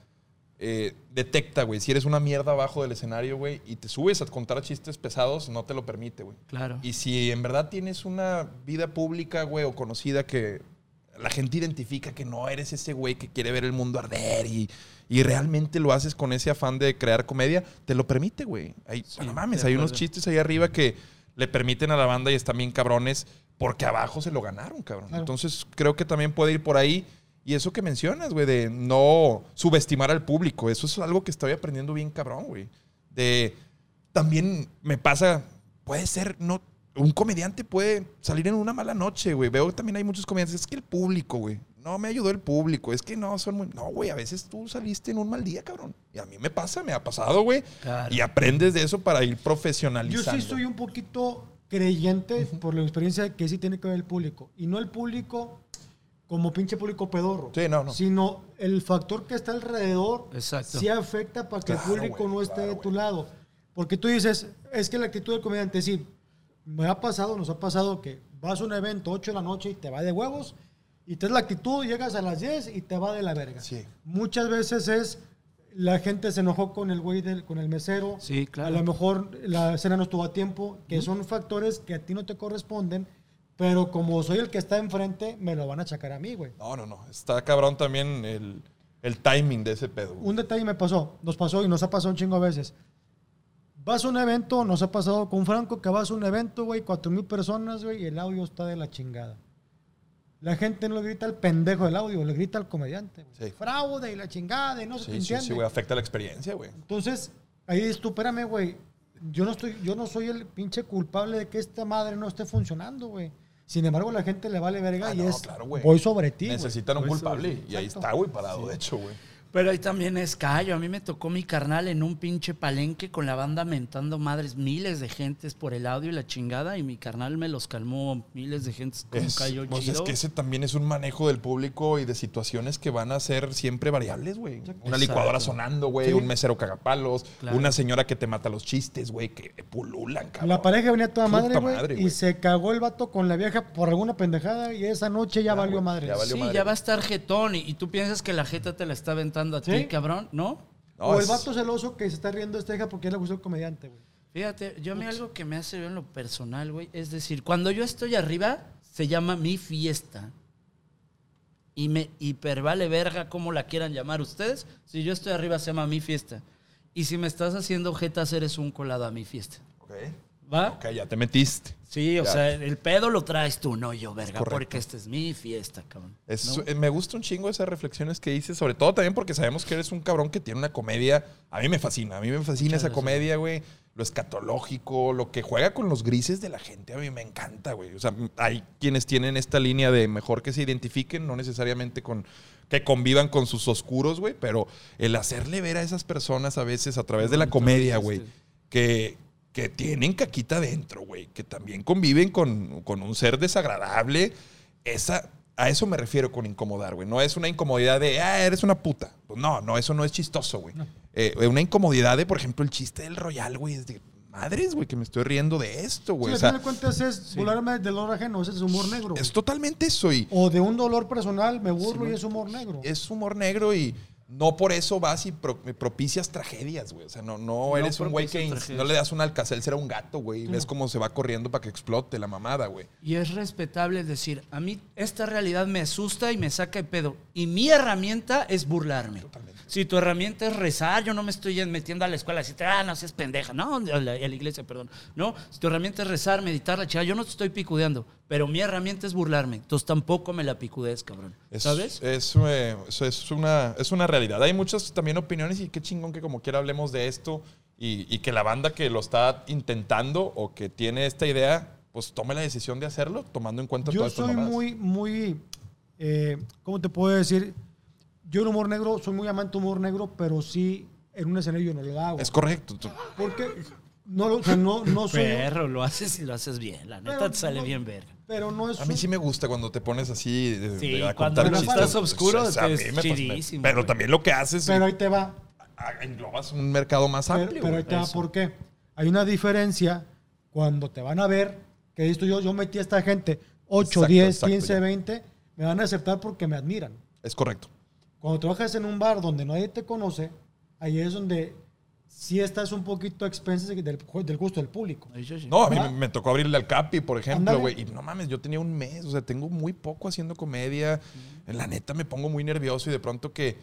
eh, detecta, güey. Si eres una mierda abajo del escenario, güey, y te subes a contar chistes pesados, no te lo permite, güey. Claro. Y si en verdad tienes una vida pública, güey, o conocida que la gente identifica que no eres ese güey que quiere ver el mundo arder y, y realmente lo haces con ese afán de crear comedia, te lo permite, güey. Hay- Sí, no mames, hay unos chistes ahí arriba que le permiten a la banda y están bien cabrones porque abajo se lo ganaron, cabrón. Claro. Entonces creo que también puede ir por ahí. Y eso que mencionas, güey, de no subestimar al público, eso es algo que estoy aprendiendo bien cabrón, güey. De también me pasa, puede ser, no, un comediante puede salir en una mala noche, güey. Veo que también hay muchos comediantes, es que el público, güey. No me ayudó el público, es que no, son muy... No, güey, a veces tú saliste en un mal día, cabrón. Y a mí me pasa, me ha pasado, güey. Claro. Y aprendes de eso para ir Yo profesionalizando. sí soy un poquito creyente por la experiencia de que sí tiene que ver el público. Y no el público como pinche público pedorro. Sí, no, no. Sino el factor que está alrededor Exacto. sí afecta para que Claro, el público no esté claro, de tu lado. Porque tú dices, es que la actitud del comediante, sí, me ha pasado, nos ha pasado que vas a un evento 8 de la noche y te va de huevos, y te es la actitud, llegas a las 10 y te va de la verga. Sí. Muchas veces es, la gente se enojó con el güey, del- con el mesero, Sí, claro. a lo mejor la cena no estuvo a tiempo, que son factores que a ti no te corresponden, pero como soy el que está enfrente, me lo van a achacar a mí, güey. No, no, no. Está cabrón también el, el timing de ese pedo. güey. Un detalle me pasó, nos pasó y nos ha pasado un chingo de veces. Vas a un evento, nos ha pasado con Franco que vas a un evento, güey, cuatro mil personas, güey, y el audio está de la chingada. La gente no le grita al pendejo del audio, le grita al comediante. Sí. Fraude y la chingada y no se te Sí, sí, entiende. sí, güey. Afecta la experiencia, güey. Entonces, ahí dices tú, espérame, güey. Yo no estoy, yo no soy el pinche culpable de que esta madre no esté funcionando, güey. Sin embargo, la gente le vale verga Ah, y no, es claro, voy sobre ti. Necesitan un Voy culpable. Y ahí está, güey, parado, de hecho, güey. Pero ahí también es callo. A mí me tocó mi carnal en un pinche palenque con la banda mentando madres, miles de gentes por el audio y la chingada. Y mi carnal me los calmó miles de gentes con Es, callo pues, chido. es que ese también es un manejo del público y de situaciones que van a ser siempre variables, güey. Una Exacto. licuadora sonando, güey. Sí. Un mesero cagapalos. Claro. Una señora que te mata los chistes, güey. Que pululan, cabrón. La pareja venía toda madre, güey, y se cagó el vato con la vieja por alguna pendejada y esa noche ya, Ya, valió madre. ya valió sí, madre. ya va a estar jetón. Y, y tú piensas que la jeta te la está aventando a Sí. ti, cabrón. ¿No? No, o el es- vato celoso que se está riendo de esta hija porque le gustó el comediante, güey. Fíjate, yo a mí algo que me hace ver en lo personal, güey, es decir, cuando yo estoy arriba, se llama mi fiesta. Y me hipervale verga como la quieran llamar ustedes. Si yo estoy arriba, se llama mi fiesta. Y si me estás haciendo jetas, eres un colado a mi fiesta. Ok. ¿Va? Ok, ya te metiste. Sí, o Ya. sea, el pedo lo traes tú, no yo, verga, correcto. porque esta es mi fiesta, cabrón. Es- ¿no? Me gusta un chingo esas reflexiones que dices, sobre todo también porque sabemos que eres un cabrón que tiene una comedia. A mí me fascina, a mí me fascina Muchas esa comedia, güey. Lo escatológico, lo que juega con los grises de la gente, a mí me encanta, güey. O sea, hay quienes tienen esta línea de mejor que se identifiquen, no necesariamente con que convivan con sus oscuros, güey, pero el hacerle ver a esas personas a veces a través de la comedia, güey, que, que tienen caquita dentro, güey, que también conviven con, con un ser desagradable. Esa, a eso me refiero con incomodar, güey. No es una incomodidad de, ah, eres una puta. Pues no, no, eso no es chistoso, güey. No. Eh, una incomodidad de, por ejemplo, el chiste del Royal, güey, es de madres, güey, que me estoy riendo de esto, Sí, güey. al o sea, final de cuentas es burlarme del dolor ajeno, ese es humor negro. es totalmente eso y O de un dolor personal, me burlo y es humor negro. es humor negro y no por eso vas y pro- propicias tragedias, güey. O sea, no, no, No eres un güey que no le das un alcacelcer a un gato, güey. Y ves cómo se va corriendo para que explote la mamada, güey. Y es respetable decir, a mí esta realidad me asusta y me saca de pedo. Y mi herramienta es burlarme. Totalmente. Si tu herramienta es rezar, yo no me estoy metiendo a la escuela así, ah, no seas pendeja. No, a la, a la iglesia, perdón. No, si tu herramienta es rezar, meditar, la chica, yo no te estoy picudeando. Pero mi herramienta es burlarme. Entonces tampoco me la picudees, cabrón. Es, ¿Sabes? Es, eh, eso es, una, es una realidad. Hay muchas también opiniones y qué chingón que como quiera hablemos de esto y, y que la banda que lo está intentando o que tiene esta idea, pues tome la decisión de hacerlo tomando en cuenta Yo soy muy, muy, eh, ¿cómo te puedo decir? Yo el humor negro, soy muy amante del humor negro, pero sí en un escenario yo no lo hago. Es correcto. tú- Porque no, lo- o sea, no, no soy... Perro, lo haces y lo haces bien. La neta Pero te sale no- bien verga. Pero no es... A mí un- sí me gusta cuando te pones así de, Sí, de- a cuando contar no chistes. estás oscuro, O sea, a es mí me fascina. chidísimo, Pero güey. también lo que haces Pero ahí te va. englobas un mercado más Pero, amplio. pero ahí te va, eso. ¿por qué? Hay una diferencia cuando te van a ver, que esto yo, yo metí a esta gente 8, Exacto, 10, exacto, 15, ya. 20, me van a aceptar porque me admiran. Es correcto. Cuando trabajas en un bar donde nadie te conoce, ahí es donde sí estás un poquito a expensas del, del gusto del público. No, a mí ¿Va? me, me tocó abrirle al Capi, por ejemplo, güey. Y no mames, yo tenía un mes, o sea, tengo muy poco haciendo comedia. La neta me pongo muy nervioso y de pronto que.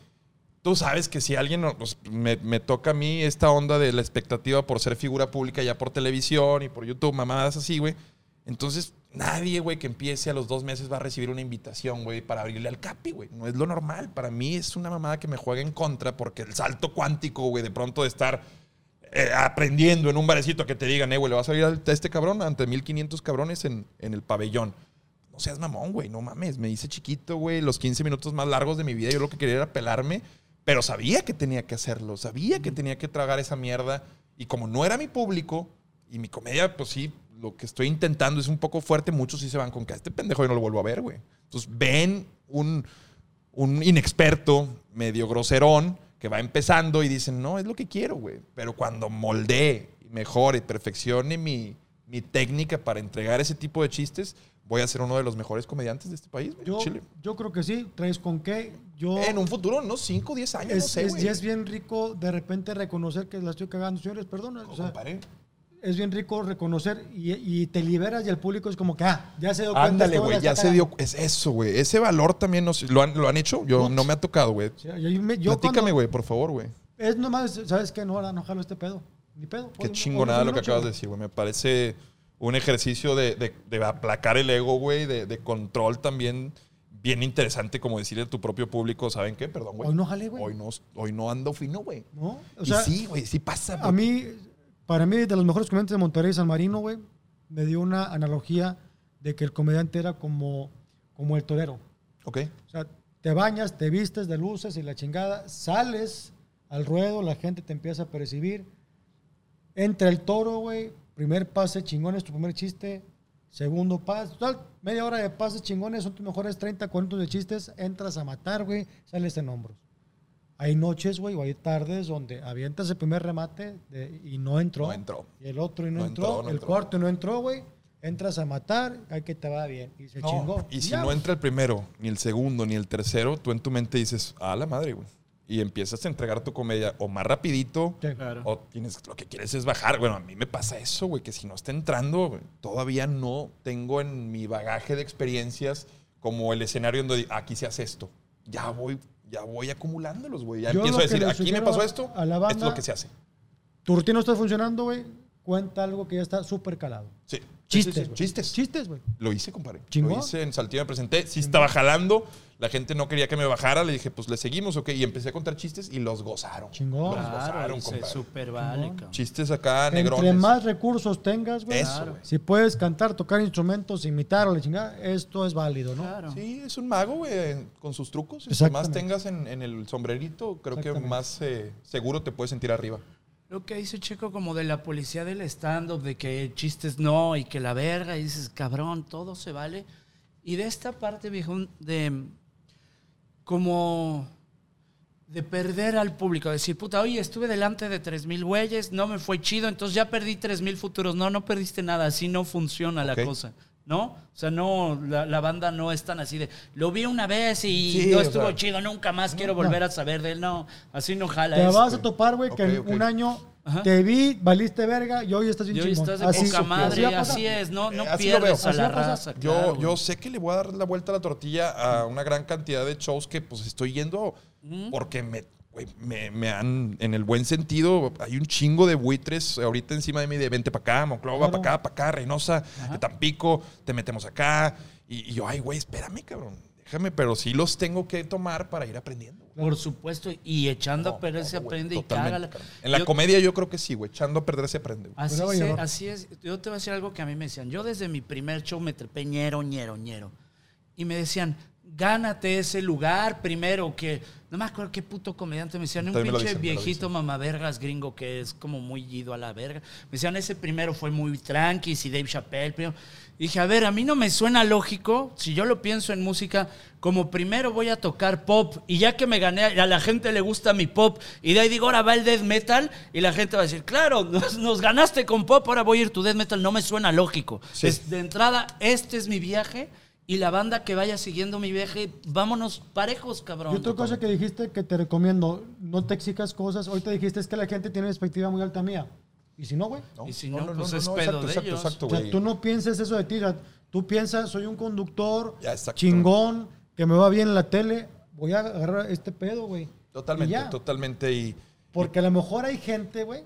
Tú sabes que si alguien pues, me, me toca a mí esta onda de la expectativa por ser figura pública ya por televisión y por YouTube, mamadas así, güey. Entonces, nadie, güey, que empiece a los dos meses va a recibir una invitación, güey, para abrirle al Capi, güey. No es lo normal. Para mí es una mamada que me juega en contra porque el salto cuántico, güey, de pronto de estar eh, aprendiendo en un barecito que te digan, eh, güey, le vas a ir a este cabrón ante 1500 cabrones en, en el pabellón. No seas mamón, güey, no mames. Me hice chiquito, güey, los 15 minutos más largos de mi vida. Yo lo que quería era pelarme, pero sabía que tenía que hacerlo, sabía que tenía que tragar esa mierda. Y como no era mi público, y mi comedia, pues sí, lo que estoy intentando es un poco fuerte, muchos sí se van con que a este pendejo yo no lo vuelvo a ver, güey. Entonces ven un, un inexperto, medio groserón, que va empezando y dicen, no, es lo que quiero, güey. Pero cuando moldee, mejore, perfeccione mi, mi técnica para entregar ese tipo de chistes, voy a ser uno de los mejores comediantes de este país, güey. Yo, Chile. yo creo que sí, traes con qué. Yo, En un futuro, no, 5, 10 años, no es, sé, es- güey. y es bien rico de repente reconocer que la estoy cagando, señores, perdón. O sea. Es bien rico reconocer y, y te liberas y el público es como que, ah, ya se dio cuenta. Ándale, güey, ya se dio. Es eso, güey. Ese valor también nos, ¿lo, han, ¿lo han hecho. Yo no me ha tocado, güey. Sí, Platícame, güey, por favor, güey. Es nomás, ¿sabes qué? No, ahora no jalo este pedo. Ni pedo. Qué chingonada lo que acabas de decir, güey. Me parece un ejercicio de, de- de aplacar el ego, güey, de, de control también bien interesante, como decirle a tu propio público, ¿saben qué? Perdón, güey. Hoy no jalé, güey. Hoy no, hoy no ando fino, güey. ¿No? O Y sea, sí, güey, sí pasa. a güey. mí, para mí, de los mejores comediantes de Monterrey y San Marino, güey, me dio una analogía de que el comediante era como, como el torero. Ok. O sea, te bañas, te vistes de luces y la chingada, sales al ruedo, la gente te empieza a percibir. Entra el toro, güey. Primer pase chingón es tu primer chiste. Segundo pase. Total, media hora de pases chingones son tus mejores 30, 40 de chistes. Entras a matar, güey. Sales en hombros. Hay noches, güey, o hay tardes donde avientas el primer remate de- y no entró. No entró. Y el otro y no, No entró. entró, no el entró. cuarto y no entró, güey. Entras a matar, hay que te va bien. Y se No, chingó. Y si ya, no entra el primero, ni el segundo, ni el tercero, tú en tu mente dices, a la madre, güey. Y empiezas a entregar tu comedia o más rapidito, Sí. Claro. o tienes, lo que quieres es bajar. Bueno, a mí me pasa eso, güey, que si no está entrando, todavía no tengo en mi bagaje de experiencias como el escenario donde aquí se hace esto. Ya voy, ya voy acumulándolos, güey. Ya Yo empiezo lo a que decir, le aquí me sugiero pasó esto, a la es lo que se hace. Tu rutina no está funcionando, güey. Cuenta algo que ya está súper calado. Sí. Chistes, Sí, sí, sí. güey. Chistes. Chistes, güey. Lo hice, compadre. Lo hice en Saltillo, me presenté. Sí estaba jalando. La gente no quería que me bajara. Le dije, pues le seguimos, ok. Y empecé a contar chistes y los gozaron. Chingón. Los Claro, gozaron, compadre. super vale, cabrón. Chistes acá, Entre negrones. más recursos tengas, güey. Eso, Claro. Si puedes cantar, tocar instrumentos, imitar o la chingada, esto es válido, ¿no? Claro. Sí, es un mago, güey, con sus trucos. Entre más tengas en, en el sombrerito, creo que más eh, seguro te puedes sentir arriba. Lo que dice Checo como de la policía del stand-up, de que chistes no y que la verga, y dices, cabrón, todo se vale. Y de esta parte, viejo, de como de perder al público, decir, puta, oye, estuve delante de 3.000 güeyes, no me fue chido, entonces ya perdí 3.000 futuros. No, no perdiste nada, así no funciona la cosa. ¿No? O sea, no, la, la banda no es tan así de, lo vi una vez y Sí, no o estuvo sea, chido, nunca más quiero no. volver a saber de él. No, así no jala Te esto. vas a topar, güey, que en un año Ajá. te vi, valiste verga y hoy estás bien Y hoy chingón. estás de Así- poca madre, así es, no, no Eh, así pierdes a la raza. Yo, claro, yo sé que le voy a dar la vuelta a la tortilla a una gran cantidad de shows que pues estoy yendo porque me güey, me, me han, en el buen sentido, hay un chingo de buitres ahorita encima de mí de vente para acá, Monclova, Claro. para acá, para acá, Reynosa, Ajá. de Tampico, te metemos acá. Y, y yo, ay, güey, espérame, cabrón. Déjame, pero sí los tengo que tomar para ir aprendiendo. güey. Por supuesto, y echando a perder se güey, aprende y totalmente, cágala. En la Yo- comedia yo creo que sí, güey. Echando a perder se aprende. güey. Así, así es. Yo te voy a decir algo que a mí me decían. Yo desde mi primer show me trepé ñero, ñero, ñero. Y me decían, gánate ese lugar primero. Que no me acuerdo qué puto comediante me decían. Un También pinche dicen, viejito mamavergas gringo que es como muy ido a la verga. Me decían, ese primero fue muy tranqui, si Dave Chappelle. Primero. Dije, a ver, a mí no me suena lógico, si yo lo pienso en música, como primero voy a tocar pop y ya que me gané, a la gente le gusta mi pop y de ahí digo, ahora va el death metal y la gente va a decir, claro, nos, nos ganaste con pop, ahora voy a ir tu death metal, no me suena lógico. Sí. Es, de entrada, este es mi viaje y la banda que vaya siguiendo mi viaje, vámonos parejos, cabrón. Y otra cosa que dijiste que te recomiendo, no te exijas cosas. Ahorita dijiste es que la gente tiene una expectativa muy alta mía. ¿Y si no, güey? Y si no, pues es pedo de exacto, ellos. exacto, O sea, güey. tú no pienses eso de ti. tú piensas, soy un conductor Ya, exacto. chingón, que me va bien en la tele. Voy a agarrar este pedo, güey. Totalmente, Y totalmente. Y Porque a lo mejor hay gente, güey,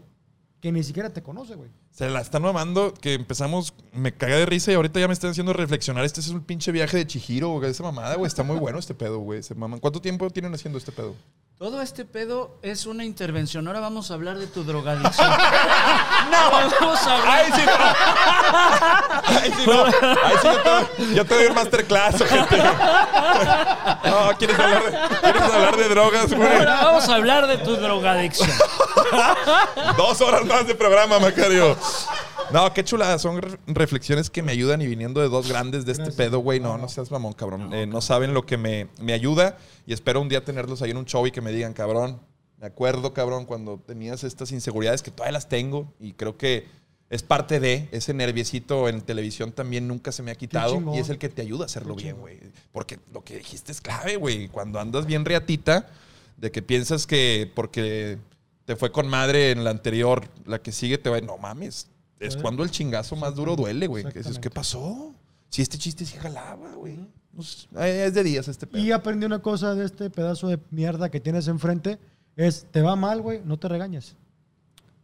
que ni siquiera te conoce, güey. se la están mamando que empezamos, me cagué de risa y ahorita ya me están haciendo reflexionar. Este es un pinche viaje de Chihiro, güey. Esa mamada, güey. Está muy bueno este pedo, güey. Se maman. ¿Cuánto tiempo tienen haciendo este pedo? Todo este pedo es una intervención. Ahora vamos a hablar de tu drogadicción. no, vamos a hablar. ¡Ay, sí, no! ¡Ay, sí, no! ¡Ay, sí, yo te, yo te doy un masterclass, gente! No, ¿quieres hablar de, ¿quieres hablar de drogas, güey? Ahora vamos a hablar de tu drogadicción. Dos horas más de programa, Macario. No, qué chulada. Son re- reflexiones que me ayudan y viniendo de dos grandes de este Gracias. pedo, güey. No, no seas mamón, cabrón. Eh, no saben lo que me, me ayuda y espero un día tenerlos ahí en un show y que me digan, cabrón, me acuerdo, cabrón, cuando tenías estas inseguridades que todavía las tengo y creo que es parte de ese nerviecito en televisión también nunca se me ha quitado y es el que te ayuda a hacerlo bien, güey. Porque lo que dijiste es clave, güey. Cuando andas bien reatita, de que piensas que porque te fue con madre en la anterior, la que sigue te va. No mames. Es cuando el chingazo más duro duele, güey. Que dices. ¿qué pasó? Si este chiste sí jalaba, güey. Es de días este pedo. Y aprendí una cosa de este pedazo de mierda que tienes enfrente. Es, te va mal, güey, no te regañes.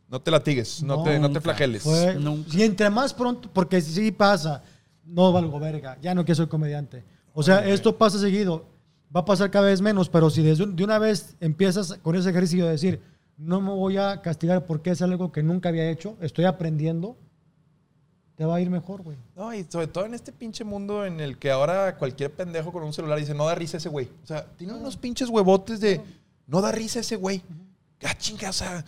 No te latigues, no, te, no te flageles. Fue- y entre más pronto, porque sí pasa, no valgo verga, ya no quiero ser comediante. O sea, esto pasa seguido, va a pasar cada vez menos, pero si desde de una vez empiezas con ese ejercicio de decir, no me voy a castigar porque es algo que nunca había hecho, estoy aprendiendo, te va a ir mejor, güey. No, y sobre todo en este pinche mundo en el que ahora cualquier pendejo con un celular dice, no da risa ese güey. O sea, tiene unos pinches huevotes de, no da risa ese güey. Ah, chinga, o sea,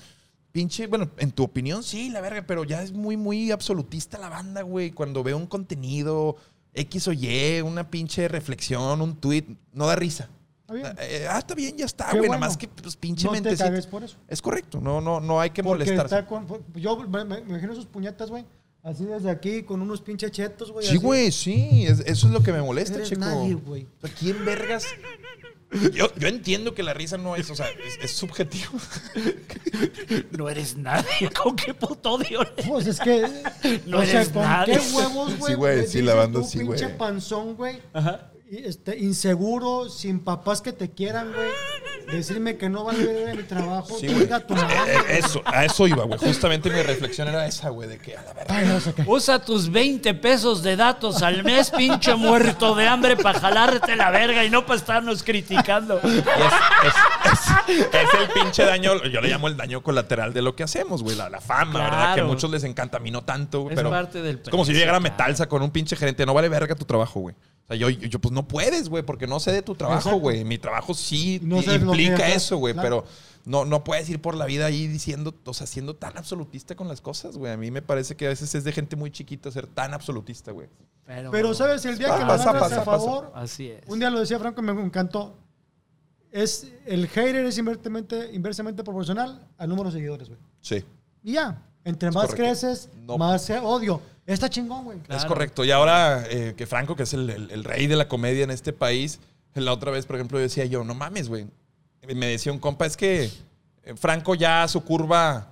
pinche, bueno, en tu opinión sí, la verga, pero ya es muy, muy absolutista la banda, güey. Cuando veo un contenido X o Y, una pinche reflexión, un tweet, no da risa. Está bien. Eh, ah, está bien, ya está, Qué güey. bueno. Nada más que, pues, pinche No te mente. cagues por eso. Es correcto, no, no, no hay que Porque molestarse. está con, yo me, imagino sus puñetas, güey, así desde aquí, con unos pinches chetos, güey. Sí, así. güey, sí. es- eso es lo que me molesta, Eres chico. nadie, güey. O sea, ¿quién vergas? Yo, yo entiendo que la risa no es, o sea, es, es subjetivo. No eres nadie. ¿Con qué puto odio eres? Pues es que. No o sea, eres ¿con nadie. qué huevos, güey? Sí, güey, sí, la banda sí, pinche güey. panzón, güey. Ajá. Este, inseguro, sin papás que te quieran, güey. Decirme que no vale verga mi trabajo. Sí, güey. Tu madre, Eh, güey. Eso, a eso iba, güey. Justamente mi reflexión era esa, güey, de que a la verdad. Usa tus 20 pesos de datos al mes, pinche muerto de hambre, para jalarte la verga y no para estarnos criticando. Es, es- es- es el pinche daño, yo le llamo el daño colateral de lo que hacemos, güey. La, la fama, ¿verdad? Que a Claro. muchos les encanta, a mí no tanto, güey. Es pero parte del Es como si yo precio, llegara a claro. Metalsa con un pinche gerente, no vale verga tu trabajo, güey. O sea, yo, yo, pues no puedes, güey, porque no sé de tu trabajo, güey. Mi trabajo sí No implica eso, güey, claro. pero no, no puedes ir por la vida ahí diciendo, o sea, siendo tan absolutista con las cosas, güey. A mí me parece que a veces es de gente muy chiquita ser tan absolutista, güey. Pero, Pero, ¿sabes? El día que lo Pasa, a favor, Así es. un día lo decía Franco y me encantó. Es, el hater es inversamente, inversamente proporcional al número de seguidores, güey. Sí. Y ya. Entre Es más correcto. creces, No. más odio. Está chingón, güey. Es correcto. Y ahora eh, que Franco, que es el, el- el rey de la comedia en este país, la otra vez, por ejemplo, yo decía yo, no mames, güey. Me decía un compa, es que eh, Franco ya su curva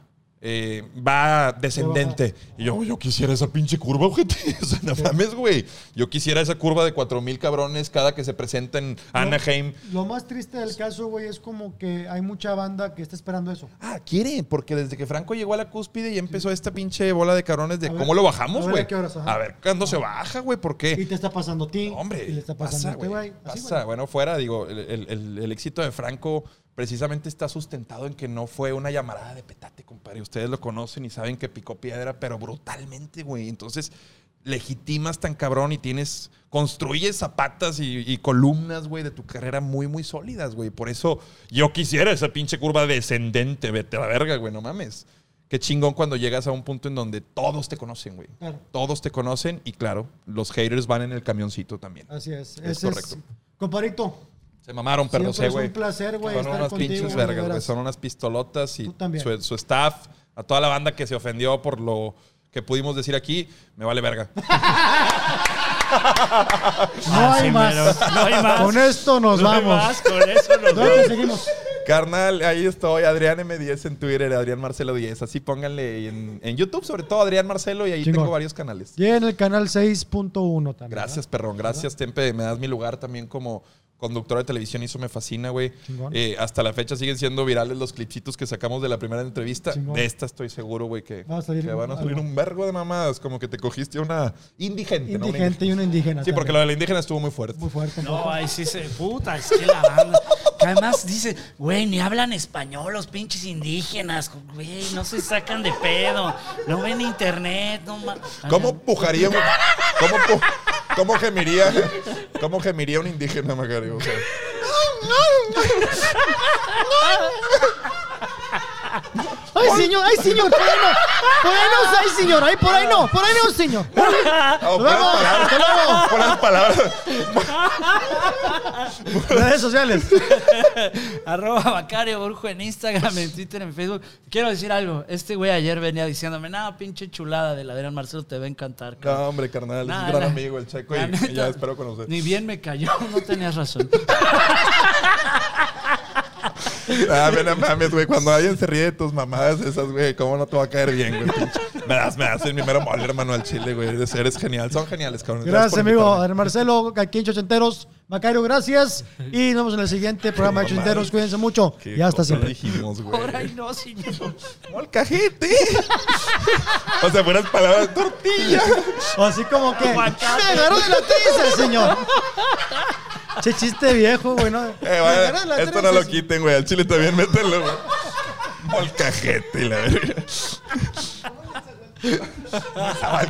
eh, va descendente. Y yo, yo quisiera esa pinche curva, ojete. O sea, no mames, güey. Yo quisiera esa curva de cuatro mil cabrones cada que se presenta en Anaheim. Lo más triste del caso, güey, es como que hay mucha banda que está esperando eso. Ah, quiere, porque desde que Franco llegó a la cúspide y empezó esta pinche bola de cabrones de ver, cómo lo bajamos, güey. a qué horas, ajá. A ver cuándo se baja, güey, ¿por qué? Y te está pasando a ti. Hombre, Y le está pasando pasa, a este güey. Pasa. Bueno, fuera, digo, el, el- el- el éxito de Franco precisamente está sustentado en que no fue una llamarada de petate, compadre. Ustedes lo conocen y saben que picó piedra, pero brutalmente, güey. Entonces, legitimas tan cabrón y tienes, construyes zapatas y, y columnas, güey, de tu carrera muy, muy sólidas, güey. Por eso yo quisiera esa pinche curva descendente, vete a la verga, güey, no mames. Qué chingón cuando llegas a un punto en donde todos te conocen, güey. Claro. Todos te conocen y claro, los haters van en el camioncito también. Así es. Es Ese correcto. Comparito, Se mamaron, pero sé, güey. es un placer, güey, Son unas contigo. pinches vergas, güey. Son unas pistolotas y su, su staff, a toda la banda que se ofendió por lo que pudimos decir aquí, me vale verga. No hay sí, más. mero. No hay más. Con esto nos No hay vamos. más, con eso nos ¿Dónde te seguimos? Carnal, ahí estoy, Adrián M10 en Twitter, Adrián Marcelo 10. Así pónganle en, en YouTube, sobre todo Adrián Marcelo, y ahí Chingón. tengo varios canales. Y en el canal 6.1 también. Gracias, perrón. Gracias, Tempe. Me das mi lugar también como conductor de televisión y eso me fascina, güey. Eh, hasta la fecha siguen siendo virales los clipsitos que sacamos de la primera entrevista. Chingón. De esta estoy seguro, güey, que, Va a salir que van a salir algo. un vergo de mamadas. Como que te cogiste una indigente, ¿no? Una Indigente y una indígena. Sí, porque lo de la indígena estuvo muy fuerte. Muy fuerte. No, poco. ahí sí se. Puta, es que la banda. Que además dice, güey, ni hablan español los pinches indígenas. Güey, no se sacan de pedo. No ven internet. No ma- ¿Cómo pujaría un- ¿Cómo, pu- cómo gemiría? ¿Cómo gemiría un indígena, Macario? O sea, ¡Ay, señor! ¡Ay, señor! ¡Por ahí no! ¡Por ahí no! ¡Ay, señor! ¡Ay, por ahí no! ¡Por ahí no, señor! ¡Nos luego! puras palabras. Redes sociales. Arroba Bacario Burjo en Instagram, en Twitter, en Facebook. Quiero decir algo. Este güey ayer venía diciéndome, nada, pinche chulada del Adrián Marcelo, te va a encantar. cabrón". No, hombre, carnal, Nah, es un gran la- amigo el Checo y, la ya espero conocer. Ni bien me cayó, no tenías razón. Ah, ve, no mames, güey. Cuando alguien se ríe de tus mamadas esas, güey, ¿cómo no te va a caer bien, güey? Me das, me das el primero mole, hermano, al chile, güey. Eres, eres genial. Son geniales, cabrón. Gracias, amigo. Marcelo, aquí en Chochenteros. Macario, gracias. Y nos vemos en el siguiente programa de Chochenteros. Cuídense mucho. Qué Y hasta siempre. dijimos, güey. Por ahí no, señor. Molcajete. o sea, buenas palabras. Tortilla. Así como que. Me agarró de la trisa, señor. Che chiste viejo, güey. ¿no? Eh, vaya, esto no lo quiten, güey. Al chile también mételo, güey. Molcajete y la verga. Estaba